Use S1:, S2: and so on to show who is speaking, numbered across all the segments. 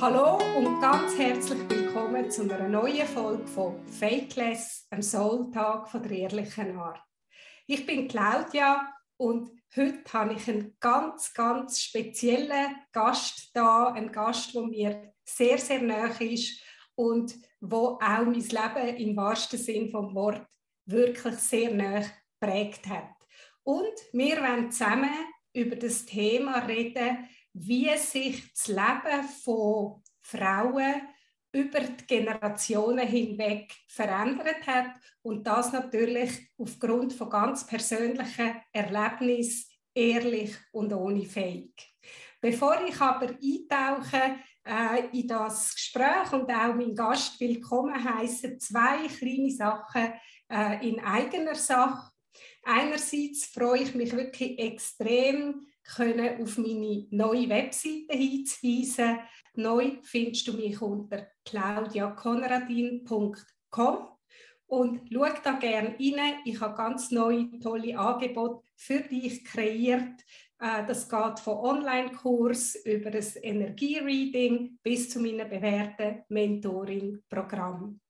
S1: Hallo und ganz herzlich willkommen zu einer neuen Folge von Fakeless, einem Soul-Tag der ehrlichen Art. Ich bin Claudia und heute habe ich einen ganz, ganz speziellen Gast da, einen Gast, der mir sehr, sehr nahe ist und wo auch mein Leben im wahrsten Sinn vom Wort wirklich sehr nahe geprägt hat. Und wir werden zusammen über das Thema reden, wie sich das Leben von Frauen über die Generationen hinweg verändert hat und das natürlich aufgrund von ganz persönlichen Erlebnissen, ehrlich und ohne Fake. Bevor ich aber eintauche äh, in das Gespräch und auch meinen Gast willkommen heiße, zwei kleine Sachen äh, in eigener Sache. Einerseits freue ich mich wirklich extrem, können auf meine neue Webseite hinzuweisen. Neu findest du mich unter claudiakonradin.com und schau da gerne rein. Ich habe ganz neue, tolle Angebote für dich kreiert. Äh, das geht von Online-Kurs über das Energiereading bis zu meinem bewährten Mentoring-Programm.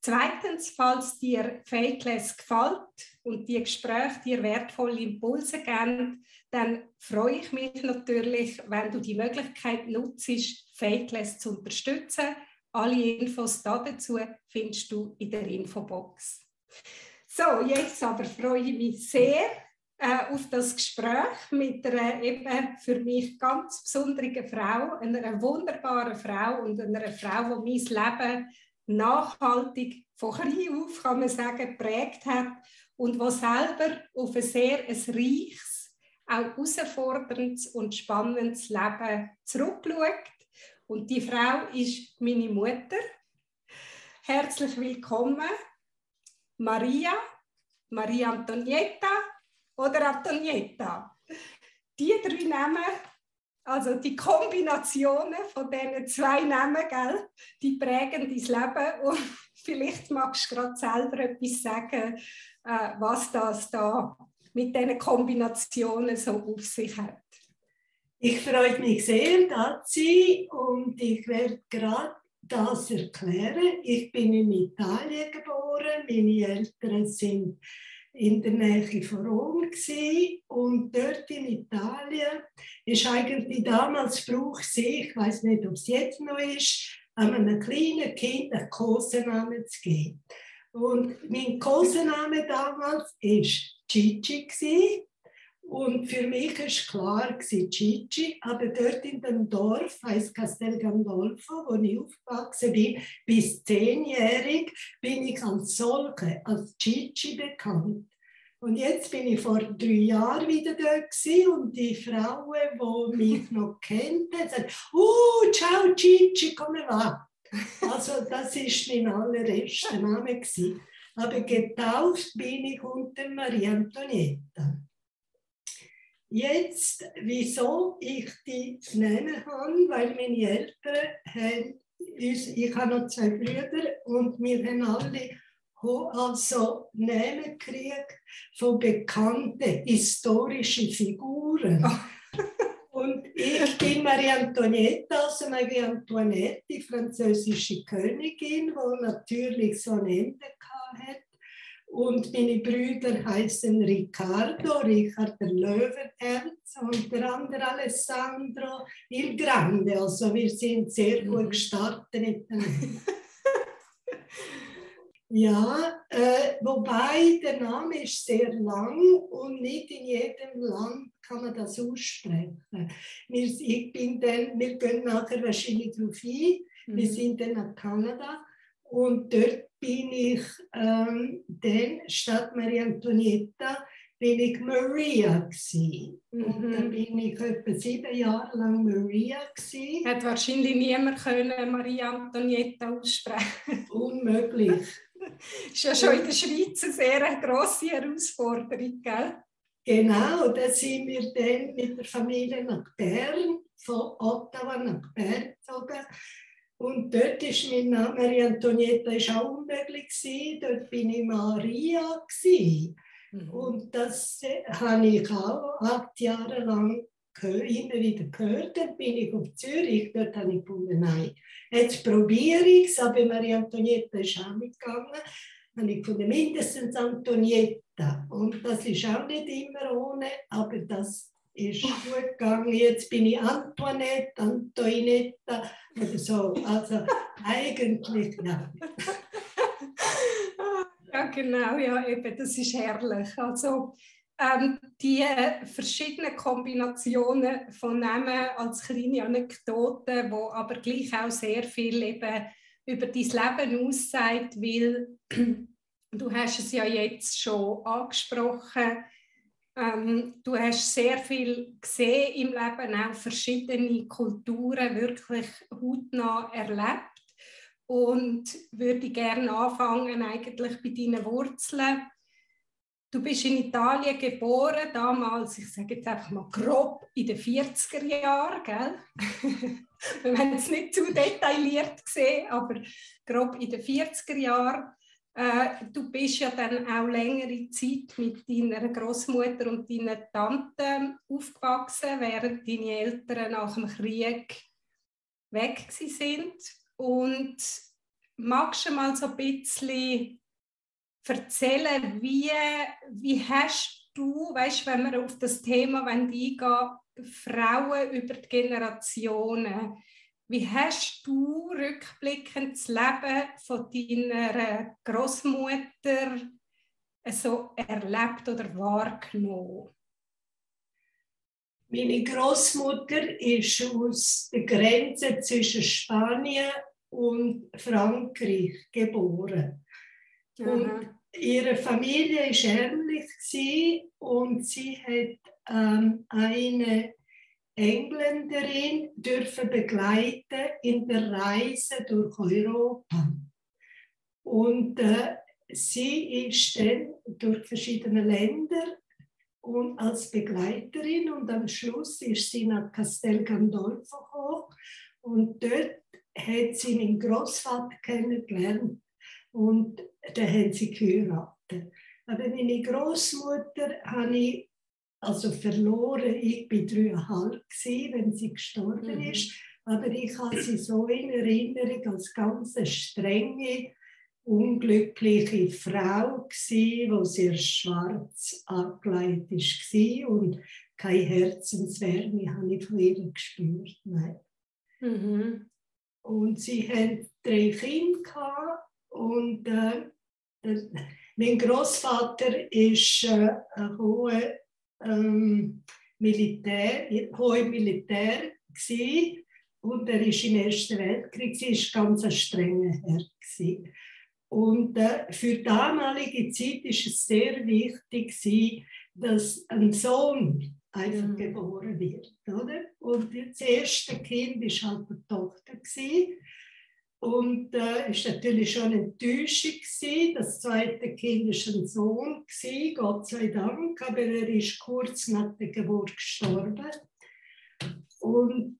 S1: Zweitens, falls dir Fakeless gefällt und die Gespräche dir wertvolle Impulse geben, dann freue ich mich natürlich, wenn du die Möglichkeit nutzt, Fakeless zu unterstützen. Alle Infos dazu findest du in der Infobox. So, jetzt aber freue ich mich sehr äh, auf das Gespräch mit einer eben für mich ganz besonderen Frau, einer wunderbaren Frau und einer Frau, die mein Leben nachhaltig von klein auf, kann man sagen, geprägt hat und was selber auf ein sehr ein reiches, auch herausforderndes und spannendes Leben zurückschaut. Und die Frau ist meine Mutter. Herzlich willkommen, Maria, Maria Antonietta oder Antonietta. Die drei Namen also die Kombinationen von diesen zwei Namen, gell, die prägen dein Leben. Und vielleicht magst du gerade selber etwas sagen, äh, was das da mit diesen Kombinationen so auf sich hat.
S2: Ich freue mich sehr, Dazi, und ich werde gerade das erklären. Ich bin in Italien geboren, meine Eltern sind in der Nähe von Rom gewesen. und dort in Italien ist eigentlich damals Brauch ich weiß nicht, ob es jetzt noch ist, einem kleinen Kind einen Kosenamen zu geben. Und mein Kosename damals war Gigi. Und für mich war klar, Gigi, aber dort in dem Dorf, heißt Castel Gandolfo, wo ich aufgewachsen bin, bis zehnjährig, bin ich als solche, als Gigi bekannt. Und jetzt bin ich vor drei Jahren wieder dort und die Frau, die mich noch hat gesagt, oh, ciao Gigi, komm mal. Also das war mein allererster Name. Aber getauft bin ich unter Maria Antonietta. Jetzt, wieso ich die nennen habe, weil meine Eltern haben, ich habe noch zwei Brüder und wir haben alle also Namen gekriegt von bekannten historischen Figuren. Und ich bin Marie Antonietta, also Marie Antoinette, die französische Königin, die natürlich so ein Ende hat. Und meine Brüder heißen Riccardo, Richard der Löwenherz und der andere Alessandro il Grande. Also wir sind sehr gut mhm. gestartet miteinander. Ja, äh, wobei der Name ist sehr lang und nicht in jedem Land kann man das aussprechen. Wir, ich bin dann, wir gehen nachher wahrscheinlich darauf ein. Mhm. Wir sind dann nach Kanada und dort bin ich ähm, dann statt Maria Antonietta bin ich Maria gewesen. Mhm. Und dann bin ich etwa sieben Jahre lang Maria gewesen.
S1: Hat wahrscheinlich niemand können Maria Antonietta aussprechen.
S2: Unmöglich.
S1: Das ist ja schon in der Schweiz eine sehr grosse Herausforderung, gell?
S2: Genau, da sind wir dann mit der Familie nach Bern, von Ottawa nach Bern gezogen. Und dort ist mein Name, Maria Antonietta ist auch unmöglich gewesen. Dort bin ich Maria gewesen. Mhm. Und das habe ich auch acht Jahre lang immer wieder gehört. Dann bin ich auf Zürich, dort habe ich gefunden, nein, jetzt probiere ich es, aber Maria Antonietta ist auch mitgegangen. Dann habe ich gefunden, mindestens Antonietta. Und das ist auch nicht immer ohne, aber das ist gut gegangen. Jetzt bin ich Antoinette, Antoinetta oder so. Also eigentlich, ja.
S1: Ja, genau, ja, eben, das ist herrlich. Also, ähm, die äh, verschiedenen Kombinationen von Namen als kleine Anekdoten, wo aber gleich auch sehr viel eben über dein Leben aussagt, weil du hast es ja jetzt schon angesprochen, ähm, du hast sehr viel gesehen im Leben, auch verschiedene Kulturen wirklich hautnah erlebt und würde gerne anfangen eigentlich bei deinen Wurzeln. Du bist in Italien geboren, damals, ich sage jetzt einfach mal grob in den 40er Jahren, gell? Wir haben es nicht zu detailliert gesehen, aber grob in den 40er Jahren. Äh, du bist ja dann auch längere Zeit mit deiner Großmutter und deiner Tante aufgewachsen, während deine Eltern nach dem Krieg weg sind. Und magst du mal so ein bisschen erzählen, wie, wie hast du, weißt, wenn wir auf das Thema eingehen, Frauen über die Generationen, wie hast du rückblickend das Leben von deiner Großmutter so erlebt oder wahrgenommen?
S2: Meine Großmutter ist aus der Grenze zwischen Spanien und Frankreich geboren. Mhm. Und ihre Familie war ärmlich und sie hat ähm, eine Engländerin dürfen begleiten in der Reise durch Europa. Und äh, sie ist dann durch verschiedene Länder und als Begleiterin und am Schluss ist sie nach Castel Gandolfo gekommen und dort hat sie meinen Großvater kennengelernt und dann haben sie geheiratet. Aber meine Großmutter habe ich also verloren. Ich war dreieinhalb, wenn sie gestorben mhm. ist. Aber ich habe sie so in Erinnerung als ganz strenge, unglückliche Frau wo sehr schwarz angelegt war und keine Herzenswärme habe ich von ihr gespürt. Nein. Mhm. Und sie hatten drei Kinder und äh, mein Großvater ist äh, ein hoher ähm, Militär, hohe Militär gewesen, und er ist im Ersten Weltkrieg, ist ganz ein strenger Herr gewesen. Und äh, für damalige Zeit ist es sehr wichtig gewesen, dass ein Sohn einfach mhm. geboren wird, oder? Und das erste Kind ist halt eine Tochter gewesen. Und äh, ist natürlich schon enttäuschend gewesen. Das zweite Kind ist ein Sohn gewesen, Gott sei Dank, aber er ist kurz nach der Geburt gestorben. Und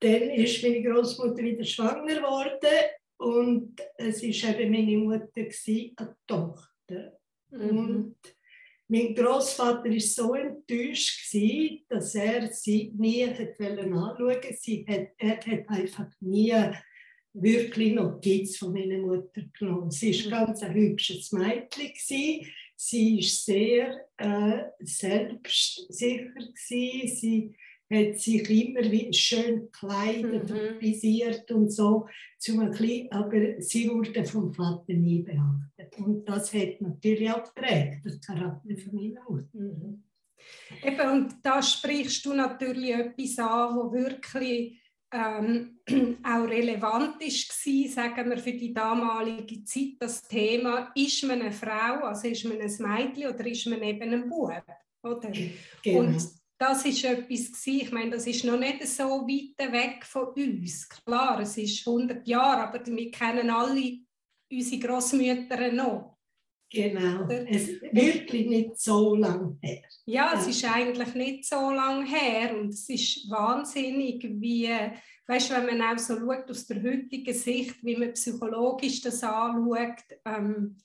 S2: dann ist meine Großmutter wieder schwanger geworden und es ist eben meine Mutter gewesen, eine Tochter. Mhm. Und mein Großvater war so enttäuscht, gewesen, dass er sie nie anschauen wollte. Sie hat, er hat einfach nie wirklich Notiz von meiner Mutter genommen. Sie war mhm. ganz ein hübsches Mädchen. Sie war sehr äh, selbstsicher. Sie hat sich immer wieder schön gekleidet mhm. und frisiert und so. Zum aber sie wurde vom Vater nie beachtet. Und das hat natürlich auch geprägt, das Charakter von meiner Mutter. Mhm.
S1: Eben, und da sprichst du natürlich etwas an, wo wirklich ähm, auch relevant ist, sagen wir, für die damalige Zeit, das Thema, ist man eine Frau, also ist man ein Mädchen oder ist man eben ein Bub? Oder? Genau. Und das ist etwas, ich meine, das ist noch nicht so weit weg von uns. Klar, es ist 100 Jahre, aber wir kennen alle unsere Großmütter noch.
S2: Genau, es ist wirklich nicht so lange her.
S1: Ja, ja, es ist eigentlich nicht so lange her und es ist wahnsinnig, wie, weißt, wenn man auch so schaut aus der heutigen Sicht, wie man psychologisch das anschaut, ähm,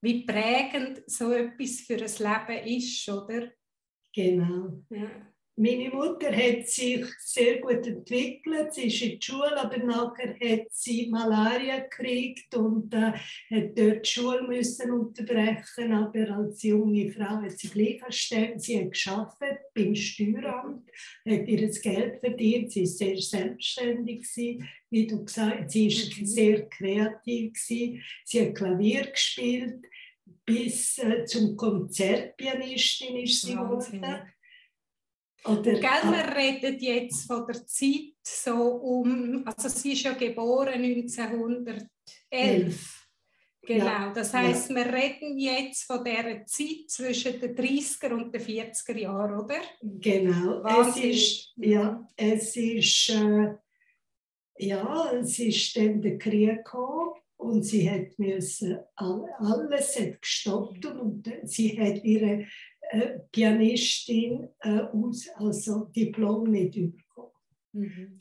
S1: wie prägend so etwas für ein Leben ist, oder?
S2: Genau. Ja. Meine Mutter hat sich sehr gut entwickelt. Sie ist in die Schule, aber nachher hat sie Malaria gekriegt und äh, hat dort die Schule müssen unterbrechen. Aber als junge Frau hat sie gleich erstellt. Sie hat geschafft beim Steueramt, hat ihr Geld verdient. Sie ist sehr selbstständig gewesen. Wie du gesagt hast, sie ist mhm. sehr kreativ gewesen. Sie hat Klavier gespielt bis äh, zum Konzertpianistin ist sie geworden.
S1: Oder, Gell, wir reden jetzt von der Zeit so um, also sie ist ja geboren 1911. Genau, ja, das heißt, ja. wir reden jetzt von der Zeit zwischen den 30er und den 40er Jahren, oder?
S2: Genau, es ist, ja, es ist, äh, ja, es ist dann der Krieg gekommen und sie hat müssen, alles hat gestoppt und sie hat ihre äh, Pianistin äh, aus, also Diplom nicht bekommen.
S1: Mhm.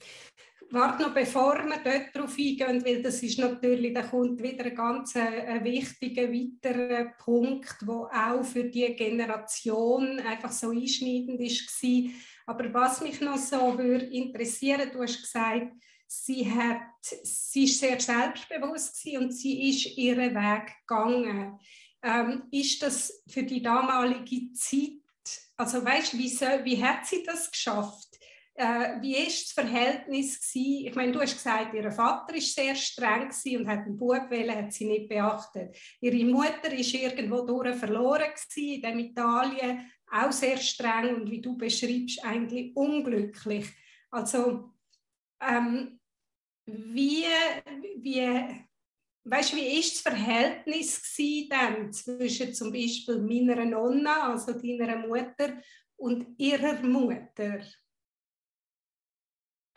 S1: Warte noch, bevor wir dort drauf eingehen, weil das ist natürlich, da kommt wieder ein ganz äh, wichtiger weiterer Punkt, der auch für die Generation einfach so einschneidend war. Aber was mich noch so würde interessieren, du hast gesagt, sie hat, sie ist sehr selbstbewusst und sie ist ihren Weg gegangen ähm, ist das für die damalige Zeit, also weißt wie, wie hat sie das geschafft? Äh, wie ist das Verhältnis gewesen? Ich meine, du hast gesagt, ihr Vater ist sehr streng und hat einen Bub wählen, hat sie nicht beachtet. Ihre Mutter ist irgendwo durch verloren gewesen, in Italien, auch sehr streng und wie du beschreibst, eigentlich unglücklich. Also ähm, wie, wie weißt, wie ist das Verhältnis dann zwischen zum Beispiel meiner Nonna, also deiner Mutter, und ihrer Mutter?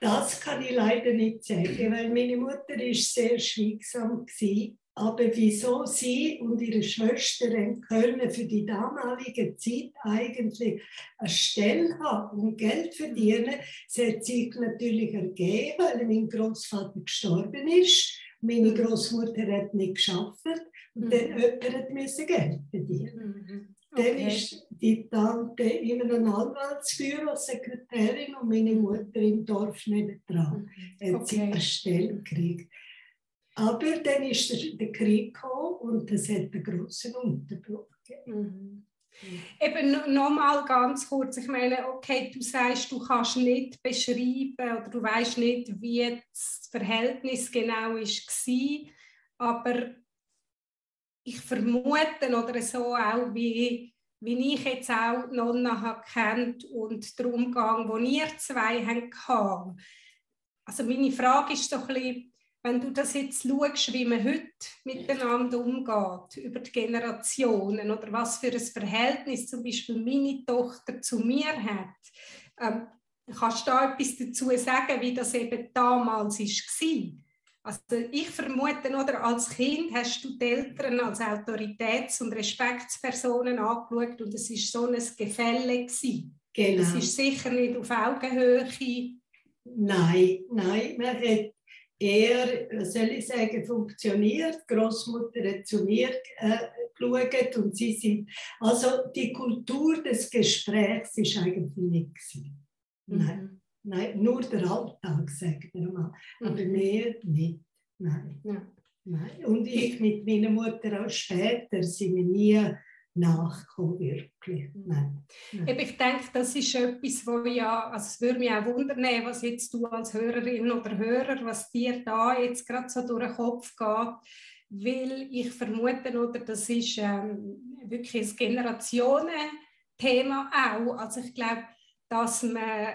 S2: Das kann ich leider nicht sagen, weil meine Mutter ist sehr schweigsam war. Aber wieso sie und ihre Schwestern können für die damalige Zeit eigentlich eine Stelle haben und Geld verdienen, das hat sich natürlich ergeben, weil mein Großvater gestorben ist meine mhm. Großmutter hat nicht geschafft und mhm. dann jemand musste Geld verdienen. Mhm. Okay. Dann ist die Tante in einem Anwaltsbüro Sekretärin und meine Mutter im Dorf nebendran. Mhm. Hat okay. sie eine Stelle gekriegt. Aber dann ist der, der Krieg gekommen und das hat einen grossen Unterbruch gegeben.
S1: Mhm. Eben nochmal ganz kurz, ich meine, okay, du sagst, du kannst nicht beschreiben oder du weißt nicht, wie das Verhältnis genau war, aber ich vermute oder so auch, wie, wie ich jetzt auch Nonna habe kennt und der Umgang, wo ihr zwei hatten. Also meine Frage ist so ein bisschen, wenn du das jetzt schaust, wie man heute miteinander umgeht, über die Generationen oder was für ein Verhältnis zum Beispiel meine Tochter zu mir hat, ähm, kannst du da etwas dazu sagen, wie das eben damals war? Also ich vermute, oder als Kind hast du die Eltern als Autoritäts- und Respektspersonen angeschaut und es war so ein Gefälle. Genau. Es ist sicher nicht auf Augenhöhe.
S2: Nein, nein, man hat eher, soll ich sagen, funktioniert. Die Großmutter hat zu mir äh, geschaut und sie sind, also die Kultur des Gesprächs ist eigentlich nicht gewesen. Mhm. Nein, nein, nur der Alltag, sagt er mal, aber mhm. mehr nicht. Nein. Ja. Nein. Und ich mit meiner Mutter auch später sind wir nie nachkommen, wirklich. Nein.
S1: Nein. Ich denke, das ist etwas, wo ja, also es würde mich auch wundern, was jetzt du als Hörerin oder Hörer, was dir da jetzt gerade so durch den Kopf geht, weil ich vermute, oder das ist ähm, wirklich ein Generationenthema auch. Also ich glaube, dass man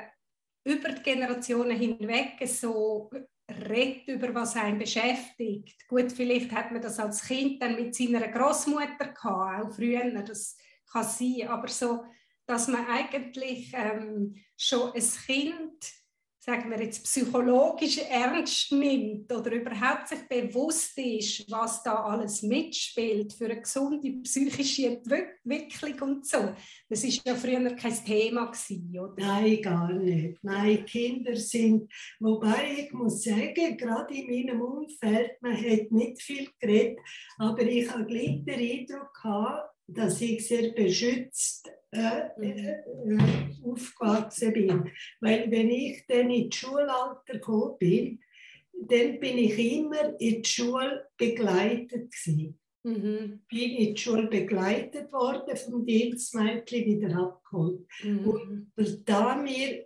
S1: über die Generationen hinweg so redet über was einen beschäftigt. Gut, vielleicht hat man das als Kind dann mit seiner Großmutter gehabt, auch früher, das kann sein, aber so, dass man eigentlich ähm, schon ein Kind sagen wir jetzt, psychologisch ernst nimmt oder überhaupt sich bewusst ist, was da alles mitspielt für eine gesunde psychische Entwicklung und so. Das ist ja früher kein Thema gewesen, oder?
S2: Nein, gar nicht. Nein, Kinder sind, wobei ich muss sagen, gerade in meinem Umfeld, man hat nicht viel geredet, aber ich habe gleich den Eindruck gehabt, dass ich sehr beschützt äh, äh, äh, aufgewachsen bin. Weil wenn ich dann in die Schulalter gekommen bin, dann bin ich immer in die Schule begleitet gewesen. Mhm. Bin in die Schule begleitet worden, vom Dienstmädchen wieder abgeholt. Mhm. Und da wir,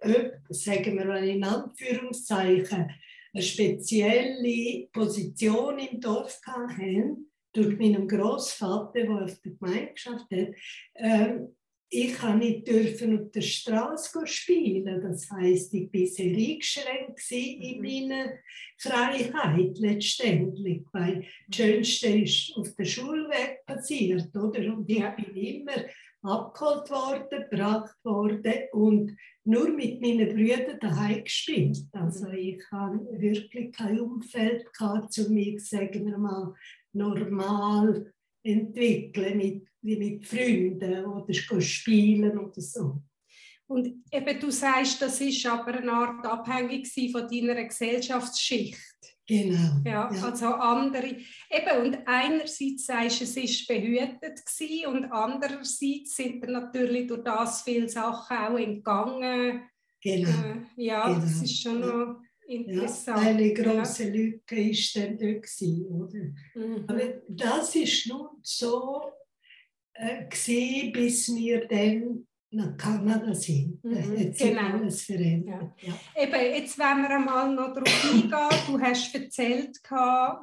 S2: sagen wir mal in Anführungszeichen, eine spezielle Position im Dorf hatten, durch meinen Großvater, der auf der Gemeinde geschafft hat, ähm, ich kann nicht dürfen auf der Straße spielen. Das heißt, ich war sehr eingeschränkt in mhm. meiner Freiheit letztendlich, weil das Schönste ist auf der Schulweg passiert, oder? Und ich bin immer abgeholt worden, gebracht worden und nur mit meinen Brüdern daheim gespielt. Also mhm. ich habe wirklich kein Umfeld gehabt, um mich, sagen wir mal, normal entwickeln mit, mit Freunden oder spielen oder so.
S1: Und eben du sagst, das ist aber eine Art abhängig von deiner Gesellschaftsschicht.
S2: Genau.
S1: Ja, ja, also andere. Eben, und einerseits sagst du, es ist behütet gewesen, und andererseits sind dir natürlich durch das viele Sachen auch entgangen.
S2: Genau. Äh,
S1: ja,
S2: genau.
S1: das ist schon noch interessant.
S2: Ja, eine große ja. Lücke ist dann da gewesen, oder? Mhm. Aber das ist nun so äh, gewesen, bis wir dann nach Kanada sind. Mhm. Jetzt genau. alles verändert. Ja.
S1: Ja. Eben, jetzt wollen wir einmal noch darauf eingehen. Du hast erzählt,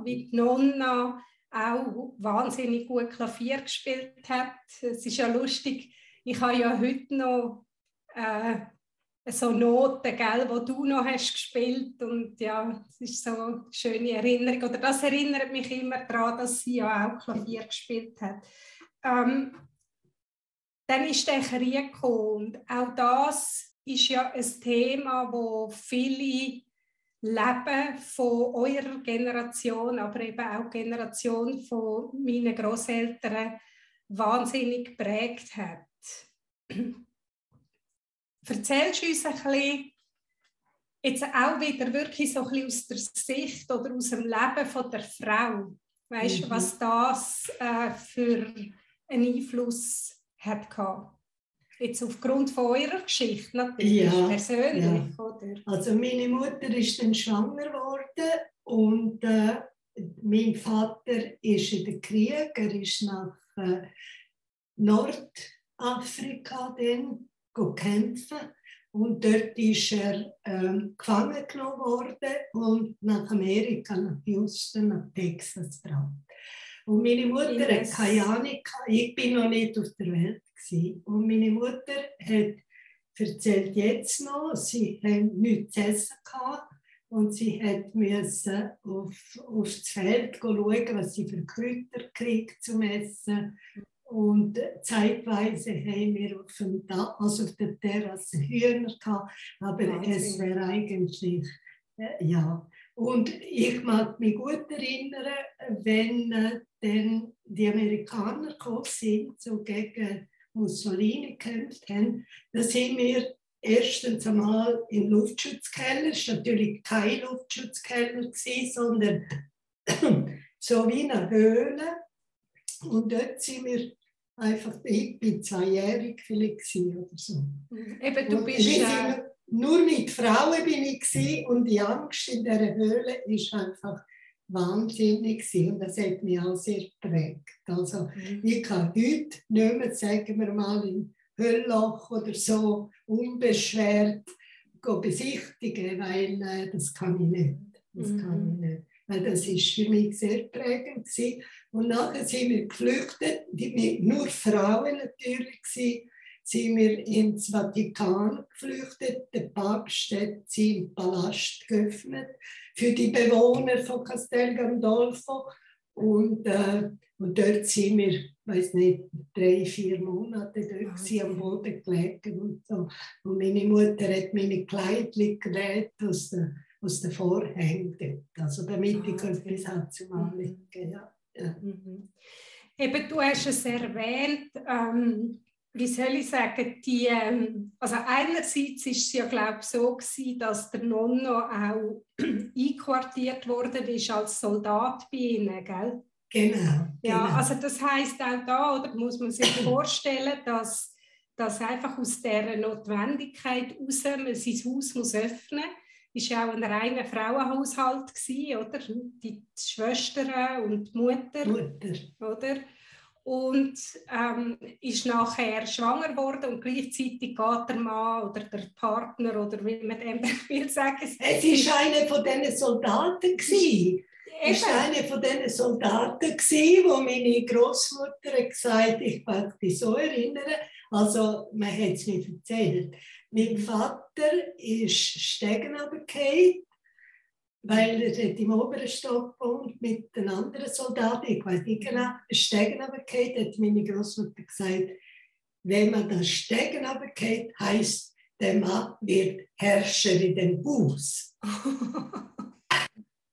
S1: wie die Nonna auch wahnsinnig gut Klavier gespielt hat. Es ist ja lustig, ich habe ja heute noch äh, so Noten, gell, wo du noch hast gespielt und ja, es ist so eine schöne Erinnerung. Oder das erinnert mich immer daran, dass sie ja auch Klavier gespielt hat. Ähm, dann ist der Krieg gekommen und auch das ist ja ein Thema, wo viele Leben von eurer Generation, aber eben auch die Generation von meinen Großeltern wahnsinnig geprägt hat. Erzählst du uns ein bisschen, jetzt auch wieder wirklich so ein bisschen aus der Sicht oder aus dem Leben von der Frau, weißt du, mhm. was das äh, für einen Einfluss hat gehabt? Jetzt aufgrund von eurer Geschichte natürlich, ja, persönlich, ja. oder?
S2: Also meine Mutter ist dann schwanger geworden und äh, mein Vater ist in den Krieg, er ist nach äh, Nordafrika dann kämpfen und dort ist er ähm, gefangen genommen worden und nach Amerika, nach Houston, nach Texas gebracht. Und meine Mutter yes. hat keine Ahnung, ich bin noch nicht auf der Welt. Gewesen. Und meine Mutter hat erzählt jetzt noch, sie haben nichts zu essen gehabt und sie hat müssen auf, aufs Feld schauen, was sie für Kräuter kriegt zum Essen. Und zeitweise haben wir auf, dem also auf der Terrasse Hühner gehabt, aber Wahnsinn. es wäre eigentlich, äh, ja. Und ich mag mich gut erinnern, wenn äh, dann die Amerikaner gekommen sind, so gegen Mussolini gekämpft haben, da sind wir erstens einmal im Luftschutzkeller, es war natürlich kein Luftschutzkeller, sondern so wie eine Höhle. Und dort sind wir einfach, ich bin zweijährig vielleicht oder so.
S1: Eben, du bist
S2: ja... Nur mit Frauen bin ich und die Angst in der Höhle ist einfach wahnsinnig und das hat mich auch sehr geprägt. Also mhm. ich kann heute nicht mehr, sagen wir mal, im Höllloch oder so unbeschwert besichtigen, weil äh, das kann ich nicht. Das mhm. kann ich nicht. Weil das ist für mich sehr prägend gewesen. Und nachher sind wir geflüchtet, die, nur Frauen natürlich gewesen, sind wir ins Vatikan geflüchtet. Der Papst hat seinen Palast geöffnet für die Bewohner von Castel Gandolfo. Und, äh, und dort sind wir, weiß nicht, drei, vier Monate dort okay. am Boden gelegen. Und, so. und meine Mutter hat meine Kleidchen genäht aus den aus den Vorhängen Also damit ich ah, okay. etwas zum Anlegen. Ja.
S1: Mhm. Eben, du hast es erwähnt, ähm, wie soll ich sagen, die, ähm, also einerseits ist es ja glaube ich so gewesen, dass der Nonno auch einquartiert worden ist als Soldat bei ihnen, gell?
S2: Genau.
S1: Ja,
S2: genau.
S1: also das heißt auch da, oder muss man sich vorstellen, dass, dass einfach aus dieser Notwendigkeit heraus man sein Haus muss öffnen muss. War ja auch ein reiner Frauenhaushalt gewesen, oder? Die Schwestern und die Mutter,
S2: Mutter.
S1: oder? Und ähm, ist nachher schwanger geworden und gleichzeitig geht der Mann oder der Partner oder wie man dem will sagen.
S2: Es war einer von diesen Soldaten. Gewesen. Es war einer von diesen Soldaten, gewesen, wo meine Großmutter gesagt hat, ich kann mich so erinnern, also man hat es mir erzählt. Mein Vater ist Stegen runtergefallen, weil er im oberen Stock wohnt mit den anderen Soldaten, ich weiß nicht genau, Stegen runtergefallen, hat meine Großmutter gesagt, wenn man das Stegen runtergeht, heisst, der Mann wird Herrscher in dem Haus.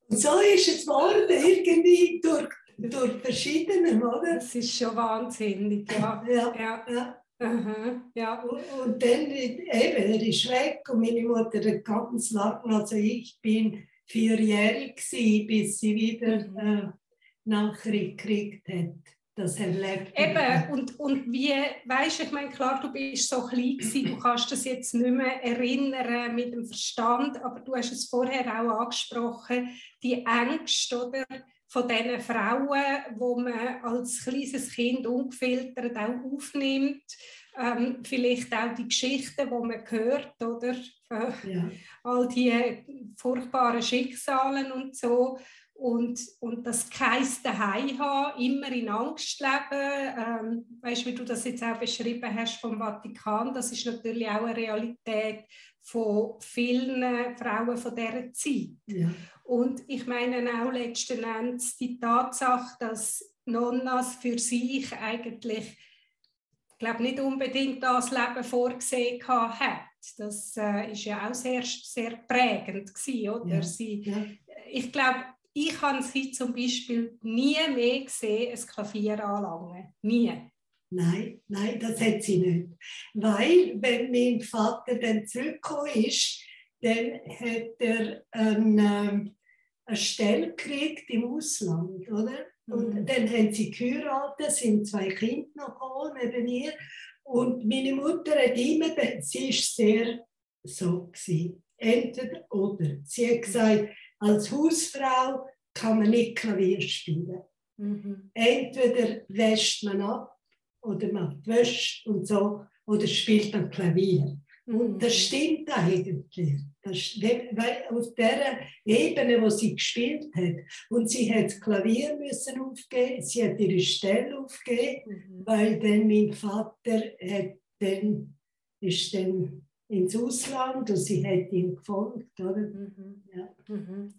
S2: Und so ist es geworden, irgendwie durch, durch verschiedene, oder?
S1: Das ist schon wahnsinnig, ja.
S2: Ja,
S1: ja.
S2: ja.
S1: Aha, ja.
S2: Und, und dann, eben, er ist weg und meine Mutter hat ganz lang, also ich bin vierjährig gewesen, bis sie wieder
S1: Mhm.
S2: äh, Nachricht gekriegt hat, dass er lebt.
S1: Eben, und, und wie, weißt du, ich meine, klar, du bist so klein gewesen, du kannst das jetzt nicht mehr erinnern mit dem Verstand, aber du hast es vorher auch angesprochen, die Ängste, oder? Von diesen Frauen, wo man als kleines Kind ungefiltert auch aufnimmt. Ähm, vielleicht auch die Geschichten, die man hört, oder? Äh,
S2: Ja.
S1: all die furchtbaren Schicksalen und so. Und, und das keins daheim haben, immer in Angst leben. Ähm, weißt du, wie du das jetzt auch beschrieben hast vom Vatikan, das ist natürlich auch eine Realität von vielen Frauen von dieser Zeit.
S2: Ja.
S1: Und ich meine auch letzten Endes die Tatsache, dass Nonnas für sich eigentlich, ich glaube nicht unbedingt das Leben vorgesehen hat. Das äh, ist ja auch sehr, sehr prägend gewesen, oder?
S2: Ja.
S1: Sie,
S2: Ja.
S1: ich glaube, ich habe sie zum Beispiel nie mehr gesehen, ein Klavier anlangen. Nie.
S2: Nein, nein, das hat sie nicht. Weil, wenn mein Vater dann zurückgekommen ist, dann hat er ein, ähm, eine Stelle gekriegt im Ausland, oder? Und
S1: Mhm.
S2: dann haben sie geheiratet, sind zwei Kinder noch gekommen neben ihr. Und meine Mutter hat immer, sie ist sehr so gewesen, entweder oder. Sie hat gesagt, als Hausfrau kann man nicht Klavier spielen
S1: Mhm.
S2: entweder wäscht man ab oder macht Wäsche und so oder spielt man Klavier.
S1: Mhm.
S2: Und das stimmt eigentlich. Auf der Ebene, wo sie gespielt hat, und sie hat das Klavier müssen aufgeben, sie hat ihre Stelle aufgegeben,
S1: Mhm.
S2: weil dann mein Vater hat dann, ist dann ins Ausland und sie hat ihm gefolgt, oder?
S1: Mhm.
S2: Ja.
S1: Mhm.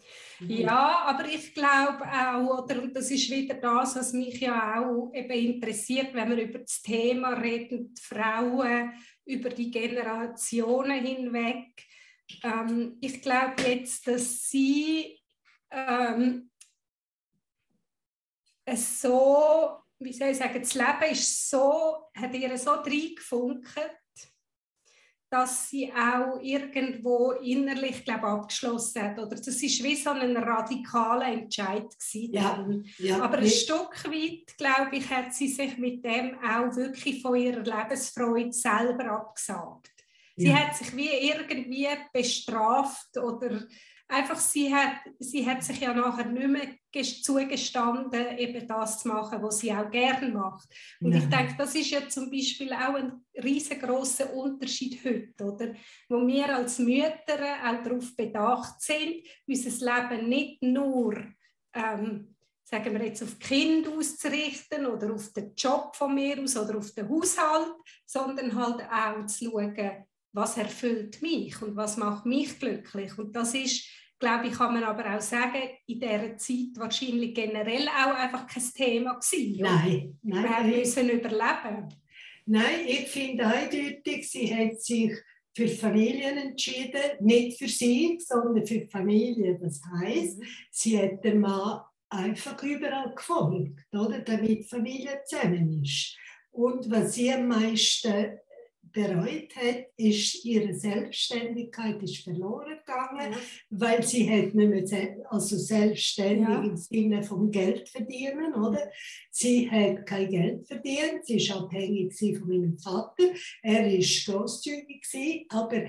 S1: Ja, aber ich glaube auch, oder, und das ist wieder das, was mich ja auch eben interessiert, wenn wir über das Thema reden, die Frauen über die Generationen hinweg. Ähm, ich glaube jetzt, dass sie ähm, es so, wie soll ich sagen, das Leben ist so, hat ihr so reingefunkt, dass sie auch irgendwo innerlich glaube abgeschlossen hat. Oder das ist wie so ein radikaler Entscheid gewesen.
S2: Ja, ja,
S1: Aber ein Stück weit, glaube ich, hat sie sich mit dem auch wirklich von ihrer Lebensfreude selber abgesagt. Sie
S2: ja.
S1: hat sich wie irgendwie bestraft oder einfach, sie hat, sie hat sich ja nachher nicht mehr ges- zugestanden, eben das zu machen, was sie auch gerne macht. Und ich
S2: Nein.
S1: denke, das ist ja zum Beispiel auch ein riesengroßer Unterschied heute, oder? Wo wir als Mütter auch darauf bedacht sind, unser Leben nicht nur, ähm, sagen wir jetzt, auf Kinder auszurichten oder auf den Job von mir aus oder auf den Haushalt, sondern halt auch zu schauen, was erfüllt mich und was macht mich glücklich. Und das ist, glaube ich, kann man aber auch sagen, in dieser Zeit wahrscheinlich generell auch einfach kein Thema gewesen. oder?
S2: Nein,
S1: Wir
S2: nein,
S1: haben müssen überleben.
S2: nein, ich finde eindeutig, sie hat sich für Familien entschieden, nicht für sie, sondern für die Familie. Das heißt, sie hat den Mann einfach überall gefolgt, oder? damit die Familie zusammen ist. Und was sie am meisten bereut hat, ist ihre Selbstständigkeit ist verloren gegangen, ja. weil sie hat nicht mehr also selbstständig ja. im Sinne vom Geld verdienen, oder? Sie hat kein Geld verdient, sie ist abhängig von meinem Vater, er ist großzügig aber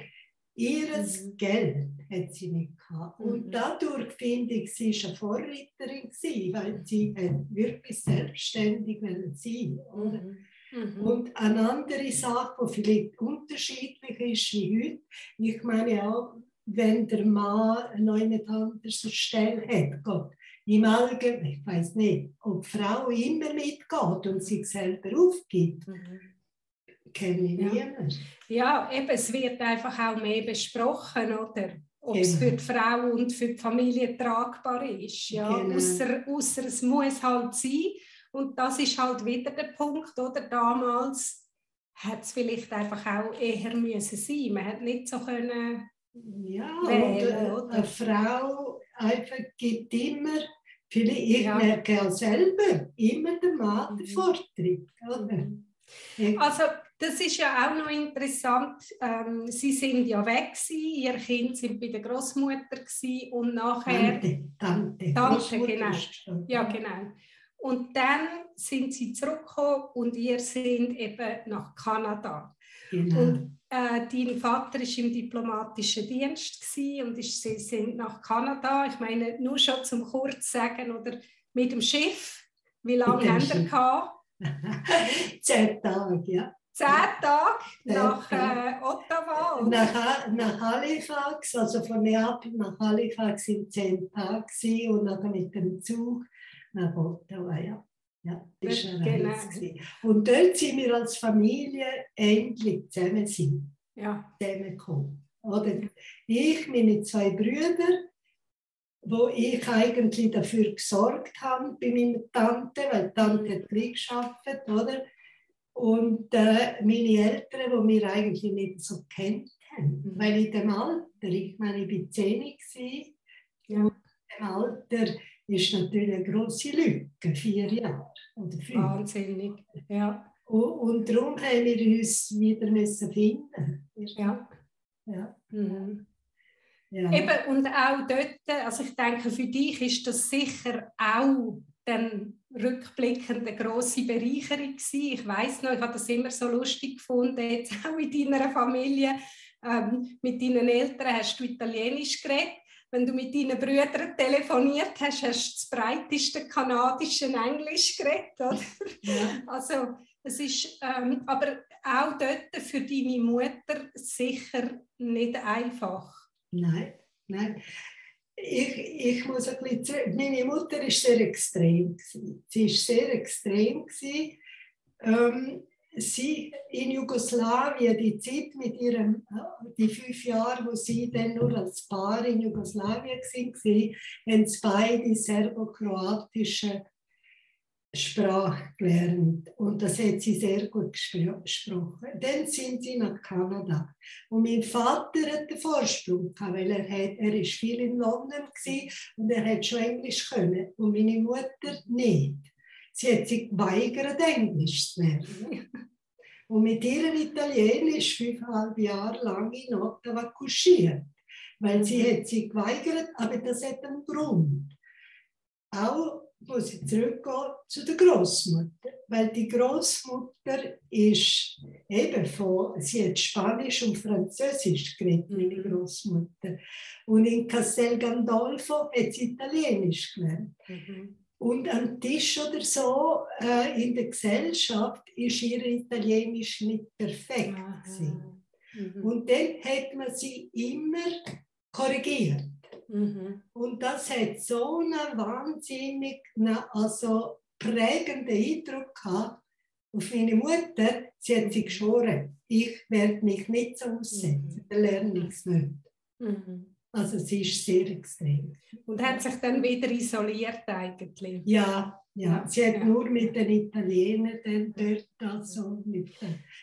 S2: Ihres mhm. Geld hat sie nicht gehabt. Und mhm. dadurch finde ich, sie ist eine Vorreiterin gewesen, weil sie wirklich selbstständig sein oder? Mhm. Mhm. Und eine andere Sache, die vielleicht unterschiedlich ist wie heute, ich meine auch, wenn der Mann nicht anders Stelle hat, Gott, im Allgemeinen, ich weiß nicht, ob die Frau immer mitgeht und sich selber aufgibt. Mhm kenne ich ja. niemand.
S1: Ja, eben, es wird einfach auch mehr besprochen, oder? Ob es genau. für die Frau und für die Familie tragbar ist. Ja? Genau. Ausser es muss halt sein. Und das ist halt wieder der Punkt, oder? Damals hat es vielleicht einfach auch eher müssen sein. Man hat nicht so können
S2: ja, wählen, oder? Eine Frau einfach gibt immer, ich ja. merke auch selber, immer der Mann der mhm. Vortritt. Oder? Mhm.
S1: Also das ist ja auch noch interessant. Ähm, sie sind ja weg gewesen, ihr Kind sind bei der Großmutter und nachher
S2: Tante, Tante,
S1: Tante genau. Ja genau. Und dann sind sie zurückgekommen und ihr sind eben nach Kanada. Genau. Und äh, dein Vater ist im diplomatischen Dienst und ist, sie sind nach Kanada. Ich meine, nur schon zum kurz sagen oder mit dem Schiff. Wie lange haben Sie gehabt?
S2: Zehn Tage, ja
S1: zehn Tage nach äh, Ottawa?
S2: Oder? Nach, nach Halifax, also von Neapel nach Halifax sind zehn Tage und dann mit dem Zug ja. Ja, das war eine genau. Und dort sind wir als Familie endlich zusammen sind. Ja. Zusammengekommen. Oder? Ich, meine zwei Brüder, wo ich eigentlich dafür gesorgt habe bei meiner Tante, weil die Tante hat gleich gearbeitet, oder? Und äh, meine Eltern, die wir eigentlich nicht so kennt haben, mhm. weil in dem Alter, ich meine, ich war 10 ja. in dem Alter ist natürlich eine große Lücke, vier Jahre
S1: oder fünf. Wahnsinnig, ja.
S2: Und, und darum haben wir uns wieder müssen finden.
S1: Ja. ja. Mhm. ja. Eben, und auch dort, also ich denke, für dich ist das sicher auch dann rückblickend eine grosse Bereicherung gewesen. Ich weiß noch, ich habe das immer so lustig gefunden, jetzt auch in deiner Familie. Ähm, mit deinen Eltern hast du Italienisch geredet. Wenn du mit deinen Brüdern telefoniert hast, hast du das breiteste kanadische Englisch geredet. Oder? Ja. Also, es ist ähm, aber auch dort für deine Mutter sicher nicht einfach.
S2: Nein, nein ich, ich muss ein bisschen Meine Mutter war sehr extrem. Gewesen. Sie war sehr extrem. Gewesen. Ähm, sie in Jugoslawien, die Zeit mit ihrem, die fünf Jahre, wo sie dann nur als Paar in Jugoslawien waren, haben sie beide serbokroatische Sprache gelernt und das hat sie sehr gut gesprochen. Dann sind sie nach Kanada und mein Vater hat den Vorsprung gehabt, weil er, hat, er ist viel in London und er hat schon Englisch können und meine Mutter nicht. Sie hat sich geweigert, Englisch zu lernen. Und mit ihrem Italienisch fünfeinhalb Jahre lang in Ottawa kuschiert, weil sie hat sich geweigert, aber das hat einen Grund. Auch muss ich zurückgehen zu der Großmutter, weil die Großmutter ist eben von, sie hat Spanisch und Französisch geredet, meine mhm. Großmutter. Und in Castel Gandolfo hat sie Italienisch gelernt. Mhm. Und am Tisch oder so äh, in der Gesellschaft ist ihr Italienisch nicht perfekt. Mhm. Und dann hat man sie immer korrigiert. Mhm. Und das hat so einen wahnsinnig also prägenden Eindruck gehabt auf meine Mutter. Sie hat sich geschworen, ich werde mich nicht so aussetzen, mhm. dann lerne ich es nicht. Mhm. Also sie ist sehr extrem.
S1: Und hat sich dann wieder isoliert eigentlich?
S2: Ja, ja. Sie hat ja. nur mit den Italienern dann dort, also mit,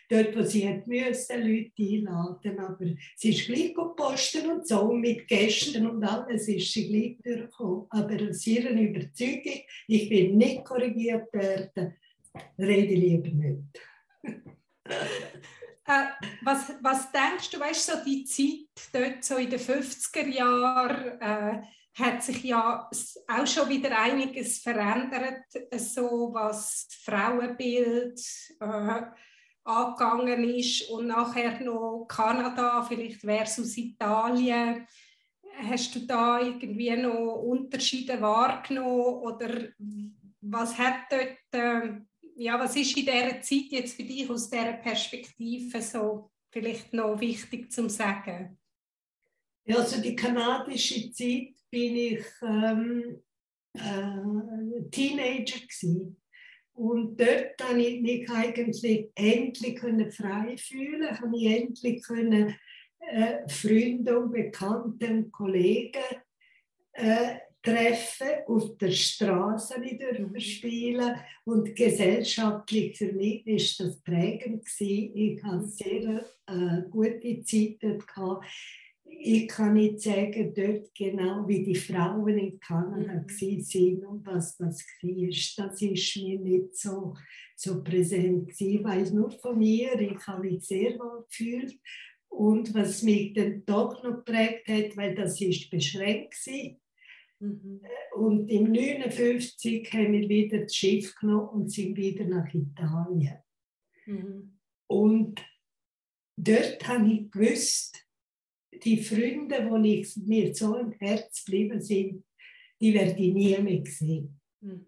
S2: dort, wo sie hat müssen, Leute einladen aber sie ist gleich gepostet und so, mit Gästen und alles ist sie gleich durchgekommen. Aber aus ihrer Überzeugung, ich will nicht korrigiert werden, rede lieber nicht.
S1: Äh, was, was denkst du, weißt so die Zeit dort so in den 50er Jahren äh, hat sich ja auch schon wieder einiges verändert, so was Frauenbild äh, angegangen ist und nachher noch Kanada, vielleicht versus Italien. Hast du da irgendwie noch Unterschiede wahrgenommen oder was hat dort, äh, ja, was ist in dieser Zeit jetzt für dich aus dieser Perspektive so vielleicht noch wichtig zu sagen?
S2: Ja, also die kanadische Zeit bin ich ähm, äh, Teenager gewesen. Und dort konnte ich mich eigentlich endlich frei fühlen, habe ich endlich können, äh, Freunde und Bekannte und Kollegen äh, treffen, auf der Straße wieder mhm. spielen und gesellschaftlich für mich ist das prägend gewesen. Ich hatte sehr äh, gute Zeit dort gehabt ich kann nicht sagen, dort genau, wie die Frauen in Kanada mhm. sind und was das war. Das ist mir nicht so, so präsent. Ich weiß nur von mir, ich habe mich sehr wohl gefühlt. Und was mich dann doch noch geprägt hat, weil das ist beschränkt war. Mhm. Und im 1959 haben wir wieder das Schiff genommen und sind wieder nach Italien. Mhm. Und dort habe ich gewusst, die Freunde, die ich, mir so im Herz geblieben sind, die werde ich nie mehr sehen. Mhm.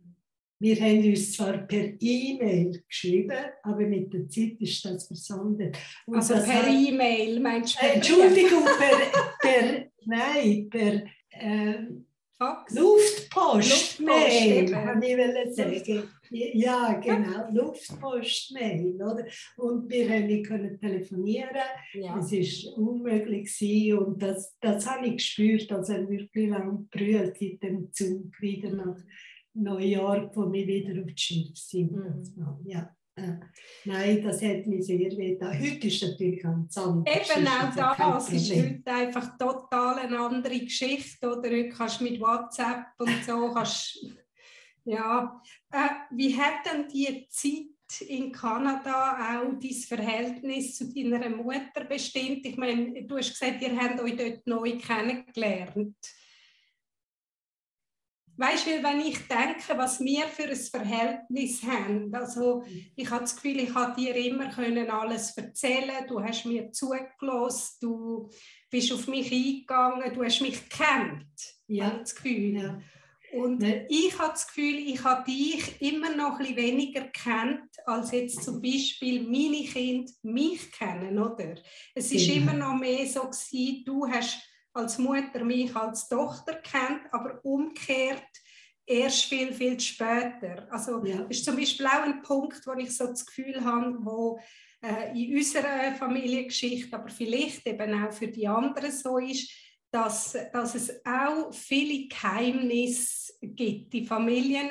S2: Wir haben uns zwar per E-Mail geschrieben, aber mit der Zeit ist das versandert.
S1: Und also per E-Mail meinst
S2: du? Entschuldigung, per, per nein, per äh, Fax? Luftpost, Luftpost kann ich sagen. Ja, genau, Luftpost-Mail. Und wir haben können telefonieren. Ja. Es war unmöglich gewesen. und das, das habe ich gespürt, dass er wirklich lang brüllt in dem Zug wieder nach New York, wo wir wieder auf das Schiff sind. Mhm. Ja. Nein, das hat mich sehr weh. Heute ist natürlich ganz anders.
S1: Eben auch das ist heute einfach total eine andere Geschichte. Oder heute kannst du mit WhatsApp und so kannst, ja. Äh, wie hat denn die Zeit in Kanada auch dein Verhältnis zu deiner Mutter bestimmt? Ich meine, du hast gesagt, ihr habt euch dort neu kennengelernt. Weißt du, wenn ich denke, was wir für ein Verhältnis haben, also ich habe das Gefühl, ich habe dir immer können alles erzählen, du hast mir zugelassen, du bist auf mich eingegangen, du hast mich kennt, ja. habe das Gefühl. Ja. Und ja. ich habe das Gefühl, ich habe dich immer noch ein bisschen weniger kennt, als jetzt zum Beispiel meine Kinder mich kennen, oder? Es ist immer noch mehr so gewesen, du hast als Mutter mich als Tochter kennt, aber umgekehrt erst viel, viel später. Also ja. das ist zum Beispiel auch ein Punkt, wo ich so das Gefühl habe, wo äh, in unserer Familiengeschichte, aber vielleicht eben auch für die anderen so ist, dass, dass es auch viele Geheimnisse gibt in Familien,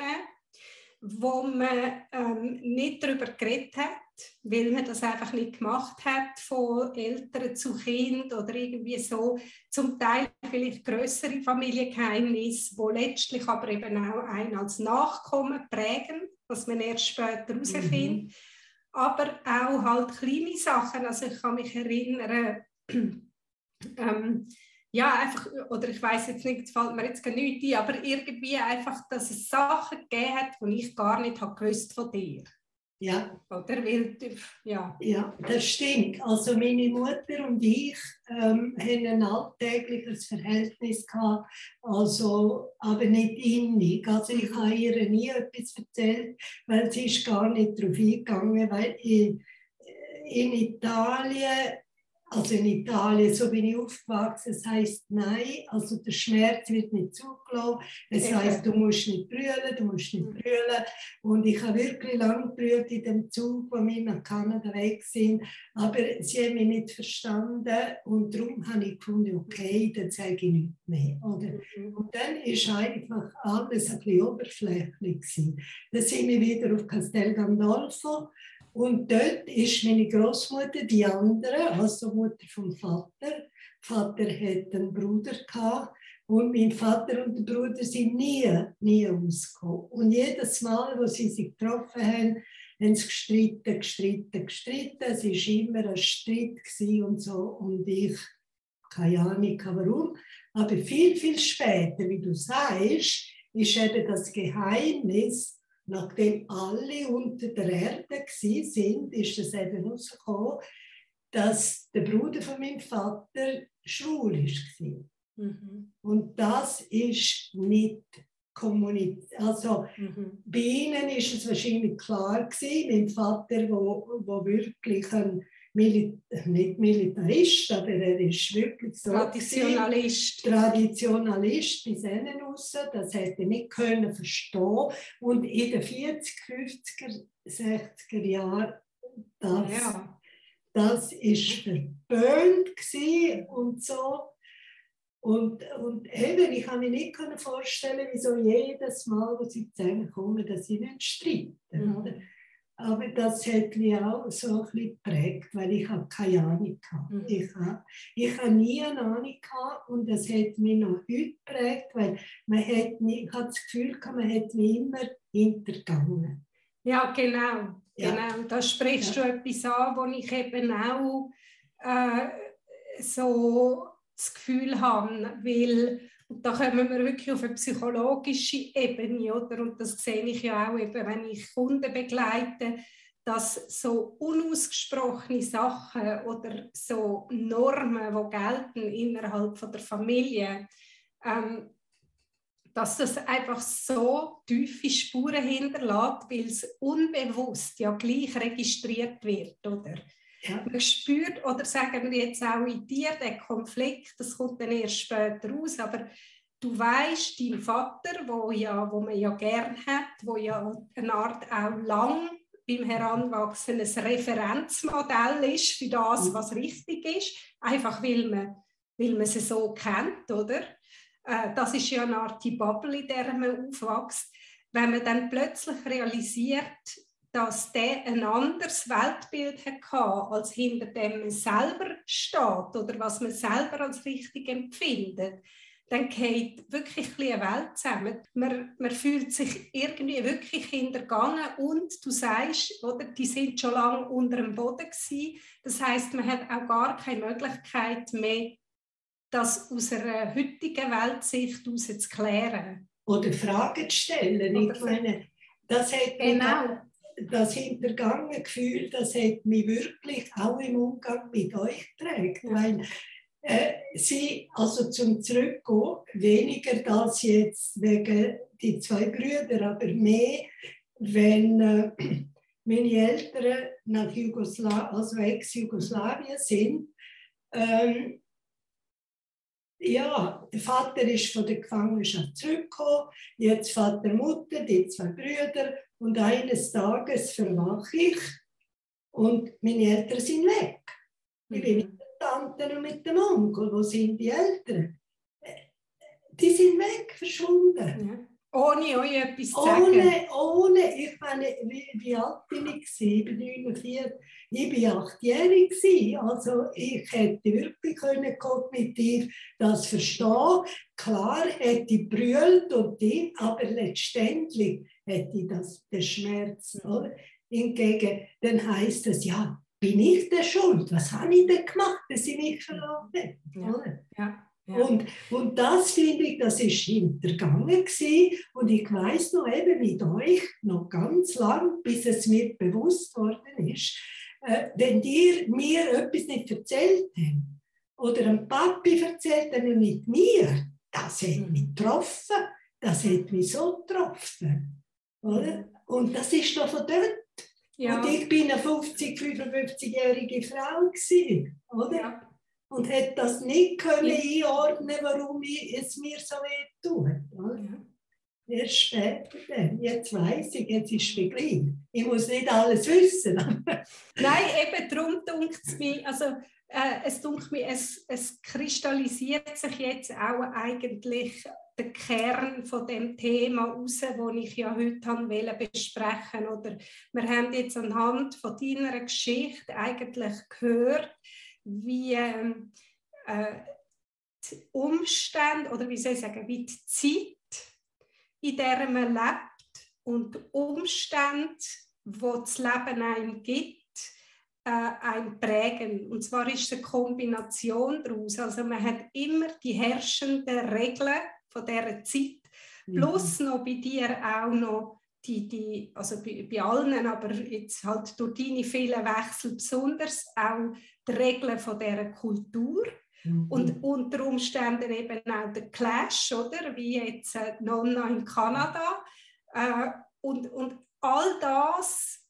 S1: wo man ähm, nicht darüber geredet hat weil man das einfach nicht gemacht hat von Eltern zu Kind oder irgendwie so. Zum Teil vielleicht größere Familiengeheimnisse, wo letztlich aber eben auch ein als Nachkommen prägen, was man erst später herausfindet. Mhm. Aber auch halt kleine Sachen. Also ich kann mich erinnern, ähm, ja, einfach, oder ich weiß jetzt nicht, fällt mir jetzt gar nichts ein, aber irgendwie einfach, dass es Sachen gegeben hat, die ich gar nicht habe gewusst von dir.
S2: Ja.
S1: Oder? Weil, ja.
S2: ja, das stimmt. Also meine Mutter und ich ähm, haben ein alltägliches Verhältnis gehabt, also, aber nicht innig. Also ich mhm. habe ihr nie etwas erzählt, weil sie ist gar nicht darauf eingegangen, weil in, in Italien also in Italien, so bin ich aufgewachsen, es heißt nein, also der Schmerz wird nicht zugelassen. Es okay. heißt, du musst nicht brüllen, du musst nicht mhm. brüllen. Und ich habe wirklich lange brüllt in dem Zug, wo wir nach Kanada weg sind. Aber sie haben mich nicht verstanden und darum habe ich gefunden, okay, dann sage ich nichts mehr. Oder? Mhm. Und dann war einfach alles ein bisschen oberflächlich. Gewesen. Dann sind wir wieder auf Castel Gandolfo und dort ist meine Großmutter die andere, also Mutter vom Vater. Vater hatte einen Bruder und mein Vater und der Bruder sind nie, nie ausgekommen. Und jedes Mal, wo sie sich getroffen haben, haben sie gestritten, gestritten, gestritten. Es war immer ein Streit und so. Und ich, keine Ahnung warum. Aber viel, viel später, wie du sagst, ist eben das Geheimnis, nachdem alle unter der Erde sind, ist es eben rausgekommen, dass der Bruder von meinem Vater schwul war. Mhm. Und das ist nicht kommuniziert. Also mhm. bei ihnen ist es wahrscheinlich klar gewesen, mein Vater, wo, wo wirklich ein Mil nicht Militarist, aber er ist wirklich so
S1: Traditionalist.
S2: Traditionalist bis innen raus. Das hätte er nicht können verstehen. Und in den 40, 50er, 60er Jahren das, ja. das ist verböhnt und so. Und, und eben, ich kann mir nicht vorstellen, wieso jedes Mal, wo sie zusammenkommen, dass sie nicht streiten. Mhm. Aber das hat mich auch so ein bisschen geprägt, weil ich habe keine Ahnung hatte. Mhm. Ich habe ich hab nie eine Ahnung gehabt und das hat mich noch heute geprägt, weil man hat nie, ich habe das Gefühl, man hat mich immer hintergangen.
S1: Ja, genau. Ja. genau. Da sprichst ja. du etwas an, wo ich eben auch äh, so das Gefühl habe, weil und da kommen wir wirklich auf eine psychologische Ebene, oder? Und das sehe ich ja auch, eben, wenn ich Kunden begleite, dass so unausgesprochene Sachen oder so Normen, die gelten innerhalb von der Familie, ähm, dass das einfach so tiefe Spuren hinterlässt, weil es unbewusst ja gleich registriert wird, oder? Ja. Man spürt, oder sagen wir jetzt auch in dir, der Konflikt, das kommt dann erst später raus, aber du weißt, dein Vater, wo, ja, wo man ja gern hat, wo ja eine Art auch lang beim Heranwachsen ein Referenzmodell ist für das, mhm. was richtig ist, einfach weil man, weil man sie so kennt, oder? Äh, das ist ja eine Art die Bubble, in der man aufwächst. Wenn man dann plötzlich realisiert, dass der ein anderes Weltbild hatte, als hinter dem man selber steht oder was man selber als richtig empfindet, dann geht wirklich eine Welt zusammen. Man, man fühlt sich irgendwie wirklich hintergangen und du sagst, oder, die sind schon lange unter dem Boden gewesen. Das heißt, man hat auch gar keine Möglichkeit mehr, das aus einer heutigen Weltsicht heraus zu klären.
S2: Oder Fragen zu stellen. Oder ich meine, das hat genau das hintergangene Gefühl, das hat mich wirklich auch im Umgang mit euch getragen. Weil äh, sie, also zum Zurückgehen, weniger das jetzt wegen die zwei Brüder, aber mehr, wenn äh, meine Eltern nach Jugoslawien, also Ex-Jugoslawien sind, ähm, ja, der Vater ist von der Gefangenschaft zurückgekommen, jetzt Vater, Mutter, die zwei Brüder und eines Tages verwache ich und meine Eltern sind weg. Ich bin mit der Tante und mit dem Onkel. Wo sind die Eltern? Die sind weg, verschwunden.
S1: Ohne euch etwas
S2: zu sagen? Ohne, ohne. Ich meine, wie, wie alt bin ich? Ich bin 49. Ich war achtjährig. Also ich hätte wirklich können kognitiv das verstehen Klar hätte ich brüllt und die, aber letztendlich hätte ich das, den Schmerz. Oder? Hingegen, dann heißt es, ja, bin ich der Schuld? Was habe ich denn gemacht, dass ich mich verloren habe? Ja. Ja. Und, und das finde ich, das ist hintergangen gewesen. Und ich weiß noch eben mit euch noch ganz lang, bis es mir bewusst worden ist, äh, wenn ihr mir etwas nicht erzählt habt oder einem Papi erzählt habt nicht mir, das hat mhm. mich getroffen, das hat mich so getroffen. Oder? Und das ist noch von dort. Ja. Und ich bin eine 50, 55-jährige Frau gewesen, oder? Ja und hätte das nicht können einordnen, warum es mir so weh tut. Ja. Erst später dann. Jetzt weiß ich, jetzt ist es begriff. Ich muss nicht alles wissen.
S1: Nein, eben darum dunkt es mich, also äh, es dunkt mich, es, es kristallisiert sich jetzt auch eigentlich der Kern von dem Thema raus, wo ich ja heute wollte besprechen oder wir haben jetzt anhand von deiner Geschichte eigentlich gehört, wie ähm, äh, die Umstände oder wie soll ich sagen, wie die Zeit, in der man lebt und die Umstände wo das Leben einem gibt, äh, ein prägen. Und zwar ist es eine Kombination daraus. Also man hat immer die herrschenden Regeln von dieser Zeit, plus mhm. noch bei dir auch noch die, die also bei, bei, allen, aber jetzt halt durch deine vielen Wechsel besonders auch die Regeln von dieser Kultur. Mhm. Und unter Umständen eben auch der Clash, oder? Wie jetzt äh, Nonna in Kanada. Äh, und, und all das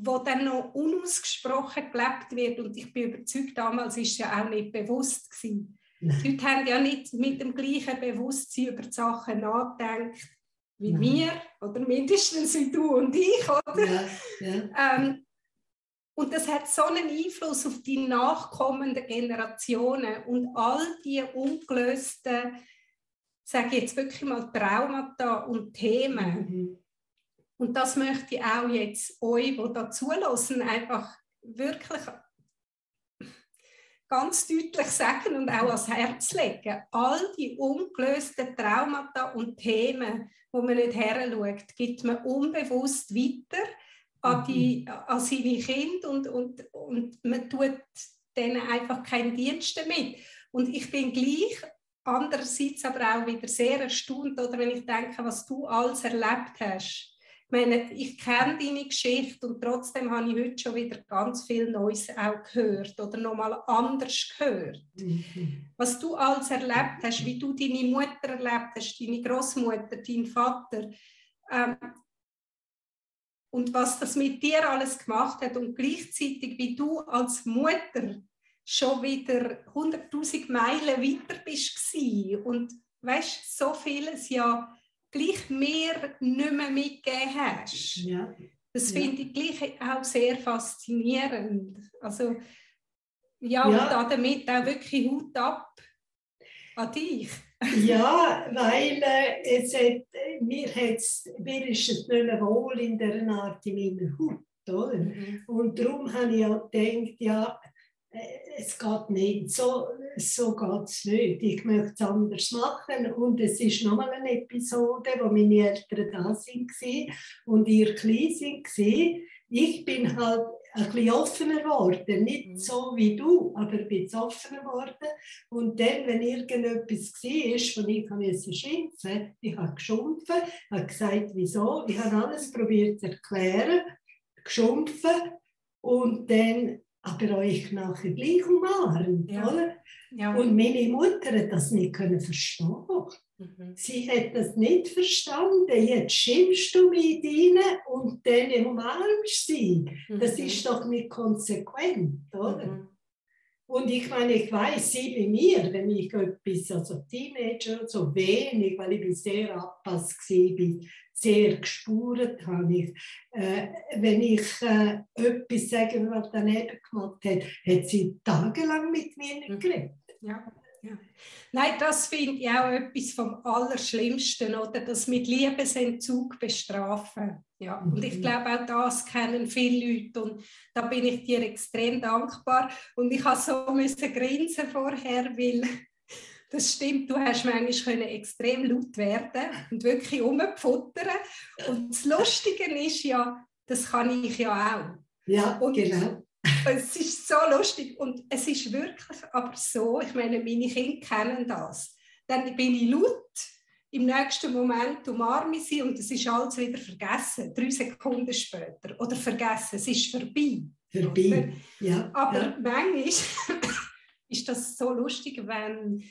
S1: wo dann noch unausgesprochen gelebt wird. Und ich bin überzeugt, damals ist es ja auch nicht bewusst gewesen. Die Leute haben ja nicht mit dem gleichen Bewusstsein über die Sachen nachgedacht wie Nein. wir, oder mindestens wie du und ich, oder? Ja, ja. Ähm, und das hat so einen Einfluss auf die nachkommenden Generationen und all die ungelösten, sage ich jetzt wirklich mal Traumata und Themen. Mhm und das möchte ich auch jetzt euch, die da zulassen, einfach wirklich ganz deutlich sagen und auch ans Herz legen. All die ungelösten Traumata und Themen, wo man nicht her schaut, gibt man unbewusst weiter an, die, mhm. an seine Kinder und, und, und man tut denen einfach keinen Dienst damit. Und ich bin gleich andererseits aber auch wieder sehr erstaunt, oder wenn ich denke, was du alles erlebt hast meine, ich kenne deine Geschichte und trotzdem habe ich heute schon wieder ganz viel Neues auch gehört oder nochmal anders gehört. Mhm. Was du alles erlebt hast, wie du deine Mutter erlebt hast, deine Großmutter, dein Vater ähm, und was das mit dir alles gemacht hat und gleichzeitig wie du als Mutter schon wieder 100.000 Meilen weiter bist und weißt so vieles ja gleich mir nicht mehr mitgegeben hast. Ja. Das finde ich gleich auch sehr faszinierend. Also, ja, ja. und damit auch wirklich Hut ab an dich.
S2: ja, weil äh, es hat, mir, mir ist es nicht mehr wohl in der Art in meiner Haut. Oder? Mhm. Und darum habe ich auch gedacht, ja, es geht nicht, so, so geht es nicht. Ich möchte es anders machen. Und es ist nochmal eine Episode, wo meine Eltern da sind und ihr klein sind. Ich bin halt ein bisschen offener geworden, nicht mhm. so wie du, aber ein bisschen offener geworden. Und dann, wenn irgendetwas war, von ich musste schimpfen, ich habe geschumpfen, habe gesagt, wieso, ich habe alles probiert zu erklären, geschumpfen und dann aber euch nachher gleich umarmt, ja. oder? Ja. Und meine Mutter hat das nicht können verstehen. Mhm. Sie hat das nicht verstanden. Jetzt schimpfst du mit ihnen und dann umarmst sie. Mhm. Das ist doch nicht konsequent, oder? Mhm. Und ich meine, ich weiß, sie bei mir, wenn ich etwas, also Teenager, so wenig, weil ich sehr abpasst war, sehr gespürt habe ich. Äh, wenn ich äh, etwas sage, was daneben gemacht hat, hat sie tagelang mit mir nicht mhm. geredet.
S1: Ja. Ja. Nein, das finde ich auch etwas vom Allerschlimmsten, oder? Das mit Liebesentzug bestrafen. Ja. Und ich mhm. glaube, auch das kennen viele Leute und da bin ich dir extrem dankbar. Und ich habe so müssen grinsen vorher, weil das stimmt, du hast manchmal extrem laut werden und wirklich umfuttern. Und das Lustige ist ja, das kann ich ja auch.
S2: Ja, und genau.
S1: Es ist so lustig und es ist wirklich aber so, ich meine, meine Kinder kennen das. Dann bin ich laut, im nächsten Moment umarme ich sie und es ist alles wieder vergessen, drei Sekunden später. Oder vergessen, es ist vorbei.
S2: Vorbei, ja.
S1: Aber
S2: ja.
S1: manchmal ist das so lustig, wenn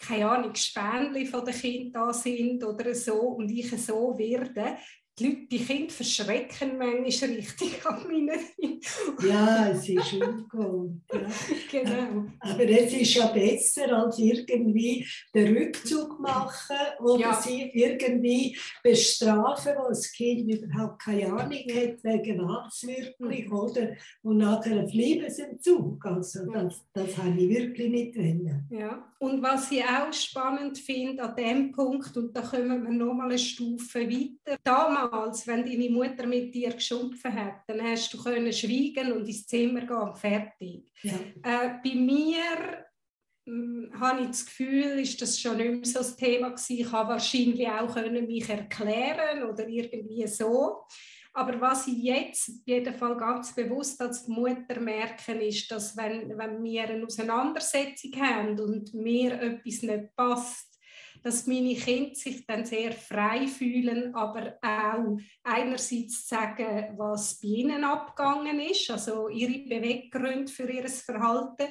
S1: keine Ahnung, Spänli von den Kindern da sind oder so und ich so werde, die, Leute, die Kinder verschrecken manchmal richtig an meinen
S2: Ja, es ist ungewohnt. Ja.
S1: Genau.
S2: Aber es ist ja besser, als irgendwie den Rückzug machen oder ja. sie irgendwie bestrafen, wo das Kind überhaupt keine Ahnung hat, wegen wirklich, mhm. oder? Und nachher ein Liebesentzug. Also das, das habe ich wirklich nicht wollen.
S1: Ja, und was ich auch spannend finde an dem Punkt, und da kommen wir nochmal eine Stufe weiter, damals damals, wenn deine Mutter mit dir geschumpfen hat, dann hast du können schweigen und ins Zimmer gehen, fertig. Ja. Äh, bei mir hm, habe ich das Gefühl, ist das schon nicht mehr so das Thema gewesen. Ich habe wahrscheinlich auch können mich erklären oder irgendwie so. Aber was ich jetzt auf jeden Fall ganz bewusst als Mutter merke, ist, dass wenn, wenn wir eine Auseinandersetzung haben und mir etwas nicht passt, dass meine Kinder sich dann sehr frei fühlen, aber auch einerseits sagen, was bei ihnen abgegangen ist, also ihre Beweggründe für ihr Verhalten,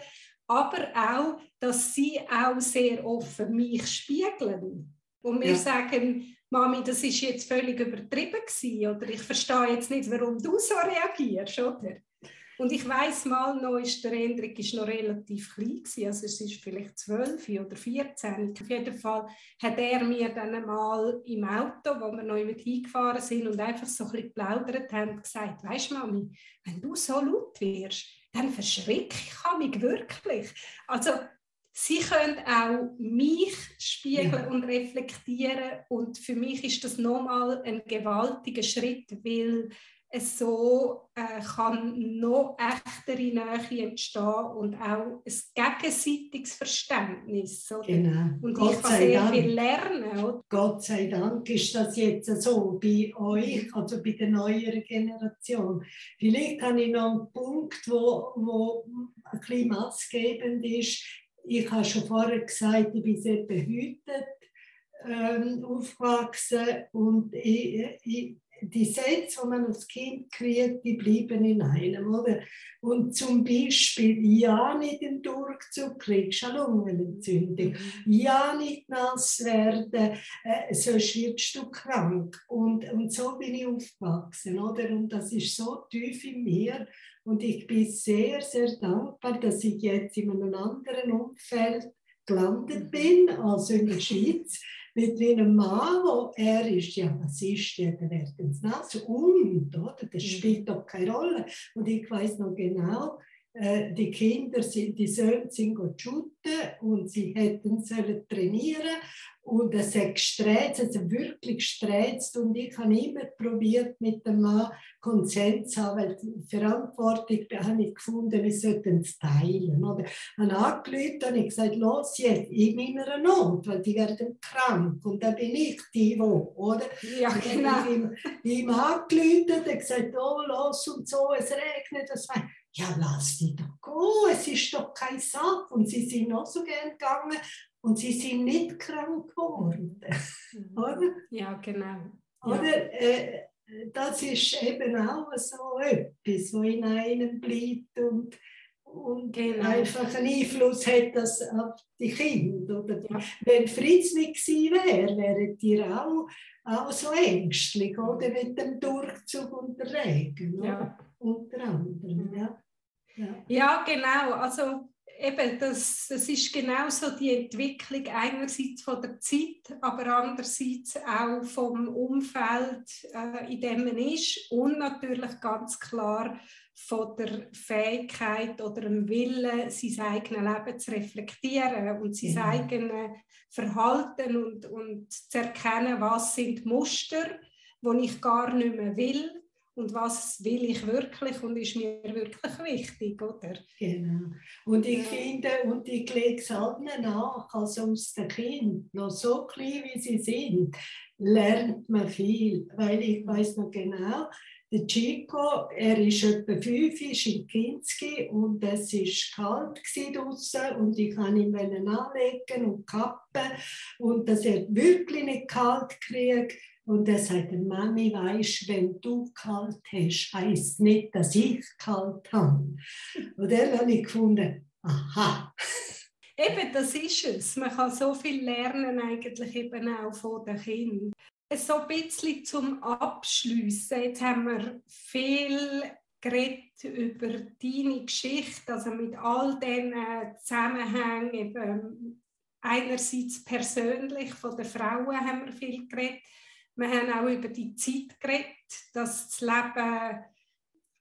S1: aber auch, dass sie auch sehr offen mich spiegeln. Und wir ja. sagen, Mami, das ist jetzt völlig übertrieben gewesen, oder ich verstehe jetzt nicht, warum du so reagierst, oder? Und ich weiß mal noch, ist der Hendrik ist noch relativ klein gewesen, also es ist vielleicht zwölf oder 14. Auf jeden Fall hat er mir dann mal im Auto, wo wir noch mit hingefahren sind und einfach so ein bisschen geplaudert haben, gesagt, weißt Mami, wenn du so laut wirst, dann verschrecke ich mich wirklich. Also sie können auch mich spiegeln ja. und reflektieren und für mich ist das nochmal ein gewaltiger Schritt, weil so äh, kann noch echtere Nähe entstehen und auch ein gegenseitiges Verständnis. Oder? Genau. Und Gott ich kann sehr Dank. viel lernen. Oder?
S2: Gott sei Dank ist das jetzt so bei euch, also bei der neueren Generation. Vielleicht habe ich noch einen Punkt, wo, wo ein bisschen maßgebend ist. Ich habe schon vorher gesagt, ich bin sehr behütet ähm, aufgewachsen und ich, ich die Sätze, die man als Kind kriegt, die bleiben in einem, oder? Und zum Beispiel, ja nicht den Durchzug, kriegst du eine Lungenentzündung. Mhm. Ja nicht nass werden, äh, sonst wirst du krank. Und, und so bin ich aufgewachsen, oder? Und das ist so tief in mir. Und ich bin sehr, sehr dankbar, dass ich jetzt in einem anderen Umfeld gelandet mhm. bin, also in der Schweiz mit einem Mann, wo er ist, ja, was ist der, der wird ins Nass und, oder? Das mhm. spielt doch keine Rolle. Und ich weiß noch genau, die Kinder, sind, die Söhne sind shooten und sie hätten sollen trainieren und es hat gesträzt, also wirklich gesträzt und ich habe immer probiert mit dem Mann Konsens zu haben, weil die Verantwortung da habe ich gefunden, wir sollten es teilen. Oder? Ich habe angerufen und ich gesagt, los jetzt, in meiner Not, weil die werden krank und dann bin ich die, wo, oder?
S1: Ja, genau.
S2: Ich ihm, ihm angerufen und gesagt, oh, los und so, es regnet, das war ja, lass die doch gehen, es ist doch keine Sache. Und sie sind auch so gern gegangen und sie sind nicht krank geworden.
S1: Mhm. oder? Ja, genau.
S2: Oder? Ja. Äh, das ist eben auch so etwas, was in einem bleibt und, und genau. einfach einen Einfluss hat das auf die Kinder. Oder? Ja. Wenn Fritz nicht gewesen wäre, wäret ihr auch, auch so ängstlich oder? mit dem Durchzug und der Regen. Ja. Unter anderem. Ja.
S1: Ja. ja, genau. Also eben, das, das ist genau so die Entwicklung einerseits von der Zeit, aber andererseits auch vom Umfeld, äh, in dem man ist und natürlich ganz klar von der Fähigkeit oder dem Willen, sein eigenes Leben zu reflektieren und sein mhm. eigenes Verhalten und, und zu erkennen, was sind Muster, die ich gar nicht mehr will und was will ich wirklich und ist mir wirklich wichtig, oder?
S2: Genau. Und ich finde, und ich lege es allen nach, also aus den Kindern, noch so klein wie sie sind, lernt man viel, weil ich weiß noch genau, der Chico, er ist etwa fünf, ist in Kinski und es war kalt draußen und ich kann ihn anlegen und kappen und dass er wirklich nicht kalt kriegt und er sagte, Mami, weißt, wenn du kalt hast, heisst nicht, dass ich kalt habe. Und dann habe ich gefunden, aha.
S1: Eben, das ist es. Man kann so viel lernen, eigentlich eben auch von den Kindern. So ein bisschen zum Abschliessen. Jetzt haben wir viel geredet über deine Geschichte, also mit all diesen Zusammenhängen, eben einerseits persönlich, von den Frauen haben wir viel geredet, wir haben auch über die Zeit geredet, dass das Leben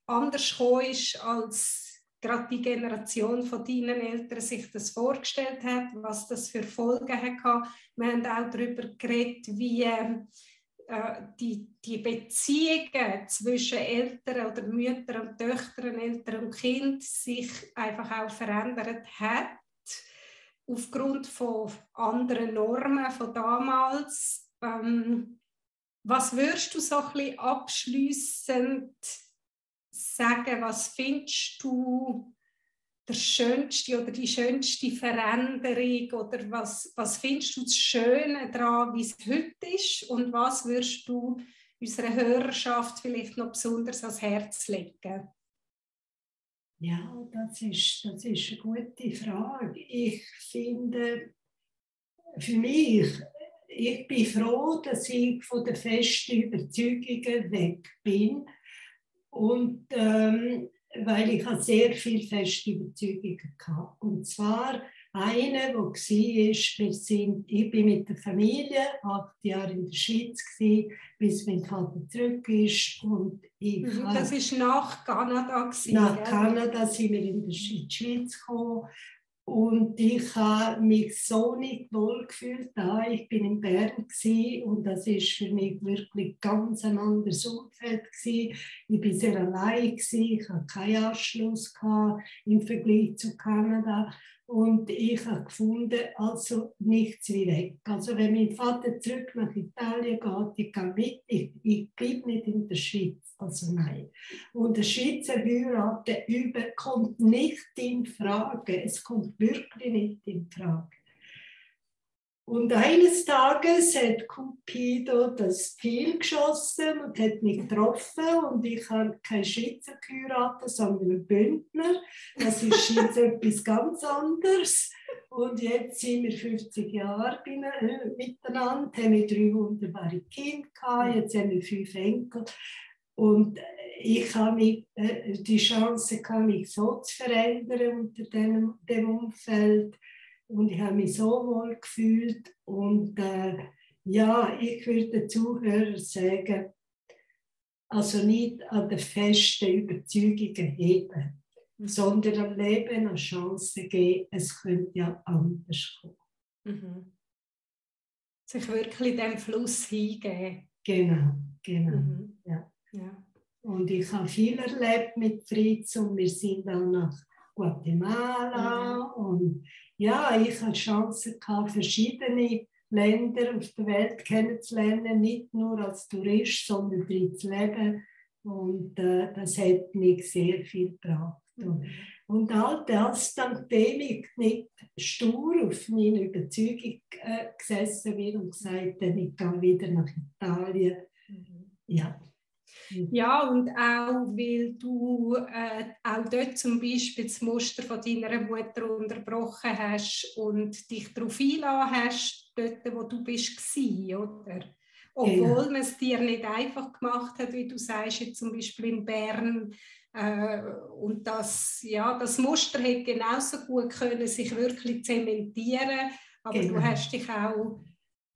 S1: anders ist, als gerade die Generation von deinen Eltern sich das vorgestellt hat, was das für Folgen hat. Wir haben auch darüber geredet, wie äh, die, die Beziehungen zwischen Eltern oder Müttern und Töchtern, Eltern und Kind sich einfach auch verändert hat aufgrund von anderen Normen von damals. Ähm, Was würdest du so ein bisschen abschliessend sagen, was findest du der schönste oder die schönste Veränderung oder was, was findest du das Schöne daran, wie es heute ist und was würdest du unserer Hörerschaft vielleicht noch besonders ans Herz legen?
S2: Ja, das ist, das ist eine gute Frage. Ich finde, für mich, ich bin froh, dass ich von den festen Überzeugungen weg bin. Und ähm, weil ich sehr viel feste Überzeugungen hatte. Und zwar eine, wo war, wir sind, ich bin mit der Familie acht Jahre in der Schweiz gewesen, bis mein Vater zurück ist. Und ich
S1: mhm, Das ist nach Kanada gewesen,
S2: Nach Kanada sind wir in die Schweiz gekommen und ich habe mich so nicht wohl gefühlt da. Ich bin in Bern und das ist für mich wirklich ganz ein anderes Umfeld. Ich bin sehr allein. Ich hatte keinen Anschluss im Vergleich zu Kanada. Und ich habe gefunden, also nichts wie weg. Also wenn mein Vater zurück nach Italien geht, ich gehe mit, ich, ich bleibe nicht in der Schweiz. Also nein. Und der Schweizer Heiraten über kommt nicht in Frage. Es kommt wirklich nicht in Frage. Und eines Tages hat Cupido das Ziel geschossen und hat mich getroffen und ich habe keinen Schweizer geheiratet, sondern einen Bündner. Das ist jetzt etwas ganz anderes. Und jetzt sind wir 50 Jahre äh, miteinander, haben wir drei wunderbare Kinder gehabt, jetzt haben wir fünf Enkel. Und ich habe äh, die Chance, mich so zu verändern unter dem, dem Umfeld und ich habe mich so wohl gefühlt. Und äh, ja, ich würde den Zuhörern sagen, also nicht an den festen Überzeugungen heben, mhm. sondern am Leben eine Chance geben, es könnte ja anders kommen. Mhm.
S1: Sich wirklich dem Fluss hingeben.
S2: Genau, genau. Mhm. Ja. ja. Und ich habe viel erlebt mit Fritz und wir sind dann nach Guatemala mhm. und ja, ich hatte Chance gehabt, verschiedene Länder auf der Welt kennenzulernen, nicht nur als Tourist, sondern drin zu leben. Und äh, das hat mich sehr viel gebracht. Und, mhm. und all das, dank-dem ich nicht stur auf meine Überzeugung äh, gesessen bin und gesagt habe, ich gehe wieder nach Italien. Mhm. Ja.
S1: Mhm. Ja, und auch, weil du äh, auch dort zum Beispiel das Muster von deiner Mutter unterbrochen hast und dich darauf eingeladen hast, dort, wo du bist, oder? Obwohl ja. man es dir nicht einfach gemacht hat, wie du sagst, jetzt zum Beispiel in Bern. Äh, und das, ja, das Muster hätte genauso gut können sich wirklich zementieren, aber genau. du hast dich auch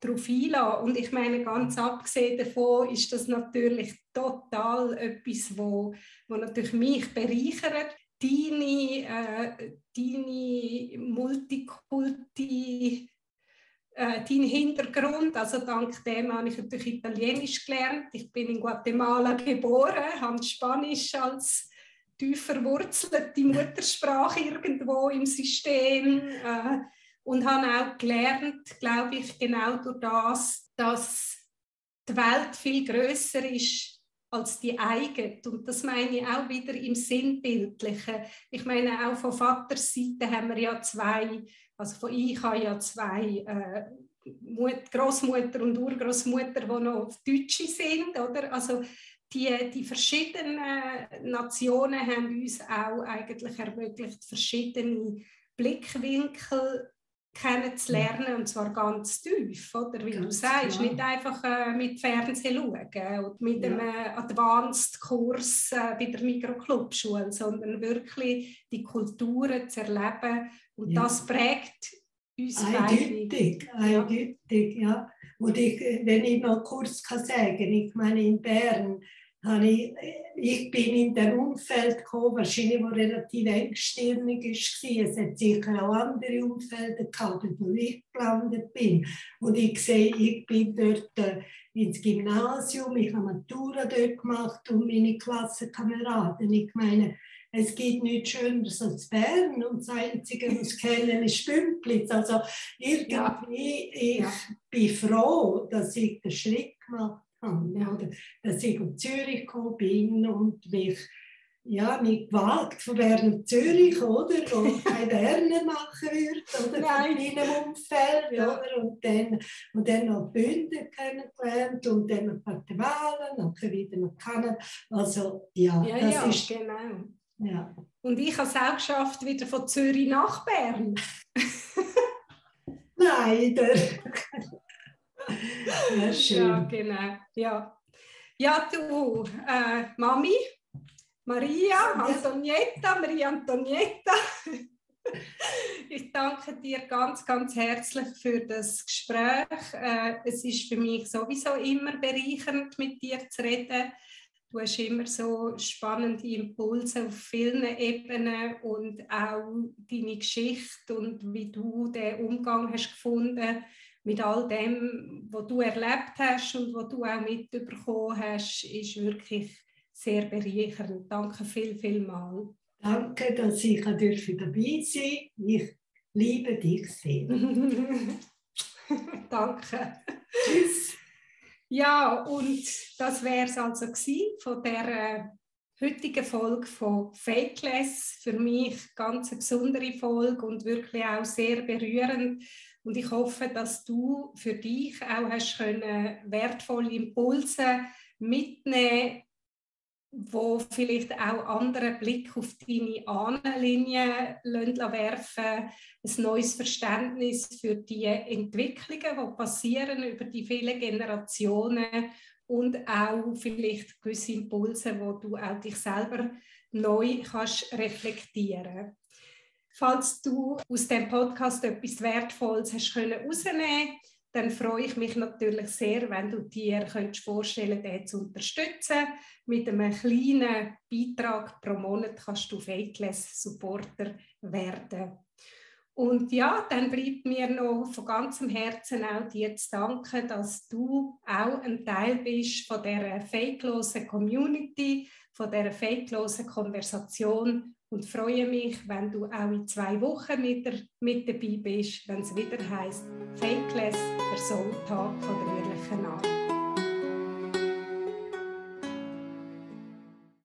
S1: darauf einlassen. Und ich meine, ganz abgesehen davon ist das natürlich total etwas, wo, wo natürlich mich bereichert. Deine, äh, deine Multikulti, äh, dein Hintergrund, also dank dem habe ich natürlich Italienisch gelernt. Ich bin in Guatemala geboren, habe Spanisch als tief verwurzelte Muttersprache irgendwo im System. Äh, und habe auch gelernt, glaube ich, genau durch das, dass die Welt viel größer ist als die eigene. Und das meine ich auch wieder im Sinnbildlichen. Ich meine, auch von Vaterseite haben wir ja zwei, also von ich habe ja zwei äh, Großmutter und Urgroßmutter, die noch Deutsche sind, oder? Also die, die verschiedenen Nationen haben uns auch eigentlich ermöglicht, verschiedene Blickwinkel kennenzulernen und zwar ganz tief, oder wie ganz du sagst, klar. nicht einfach äh, mit Fernsehen schauen und mit ja. einem Advanced-Kurs äh, bei der Mikroclubschule, sondern wirklich die Kulturen zu erleben und ja. das prägt uns
S2: eindeutig, eindeutig, ja. ja. Und ich, wenn ich noch kurz kann sagen, ich meine in Bern ich, ich bin in dem Umfeld gekommen, wahrscheinlich wo relativ engstirnig war. Es hat sicher auch andere Umfelder gehabt, wo ich gelandet bin. Und ich sehe, ich bin dort äh, ins Gymnasium, ich habe Matura dort gemacht und meine Klassenkameraden. Ich meine, es gibt nichts Schöneres als Bern und das Einzige, was ich kenne, ist Stümplitz. Also irgendwie, ja. ich ja. bin froh, dass ich den Schritt gemacht habe. Oder, dass ich auf Zürich gekommen bin und mich ja, mit Gewalt von Bern Zürich, oder? Wo kein Berner machen würde, oder? Nein. In meinem Umfeld, ja. oder? Und dann, und dann noch Bünden kennengelernt und dann noch Guatemala, nachher wieder nach Kanada. Also, ja,
S1: ja das ja, ist... genau. Ja. Und ich habe es auch geschafft, wieder von Zürich nach Bern.
S2: Leider.
S1: ja, schön. Ja, genau. Ja, ja du, äh, Mami, Maria, Antonietta, Maria Antonietta. Ich danke dir ganz, ganz herzlich für das Gespräch. Äh, es ist für mich sowieso immer bereichernd, mit dir zu reden. Du hast immer so spannende Impulse auf vielen Ebenen und auch deine Geschichte und wie du den Umgang hast gefunden mit all dem, was du erlebt hast und was du auch mitbekommen hast, ist wirklich sehr bereichernd. Danke viel, viel mal.
S2: Danke, dass ich dabei sein durfte. Ich liebe dich sehr.
S1: Danke.
S2: Tschüss.
S1: Ja, und das wäre es also von der äh, heutigen Folge von Fakeless. Für mich ganz eine besondere Folge und wirklich auch sehr berührend. Und ich hoffe, dass du für dich auch hast können wertvolle Impulse mitnehmen wo vielleicht auch andere Blick auf deine Ahnenlinie werfen ein neues Verständnis für die Entwicklungen, die passieren über die vielen Generationen und auch vielleicht gewisse Impulse, wo du auch dich selber neu kannst reflektieren. Falls du aus dem Podcast etwas Wertvolles hast können dann freue ich mich natürlich sehr, wenn du dir könntest vorstellen den zu unterstützen. Mit einem kleinen Beitrag pro Monat kannst du Fakeless Supporter werden. Und ja, dann bleibt mir noch von ganzem Herzen auch dir zu danken, dass du auch ein Teil bist von der fakelosen Community, von der fakelosen Konversation und freue mich, wenn du auch in zwei Wochen mit, der, mit dabei bist, wenn es wieder heißt Fakeless, der Soultag von der ehrlichen Art.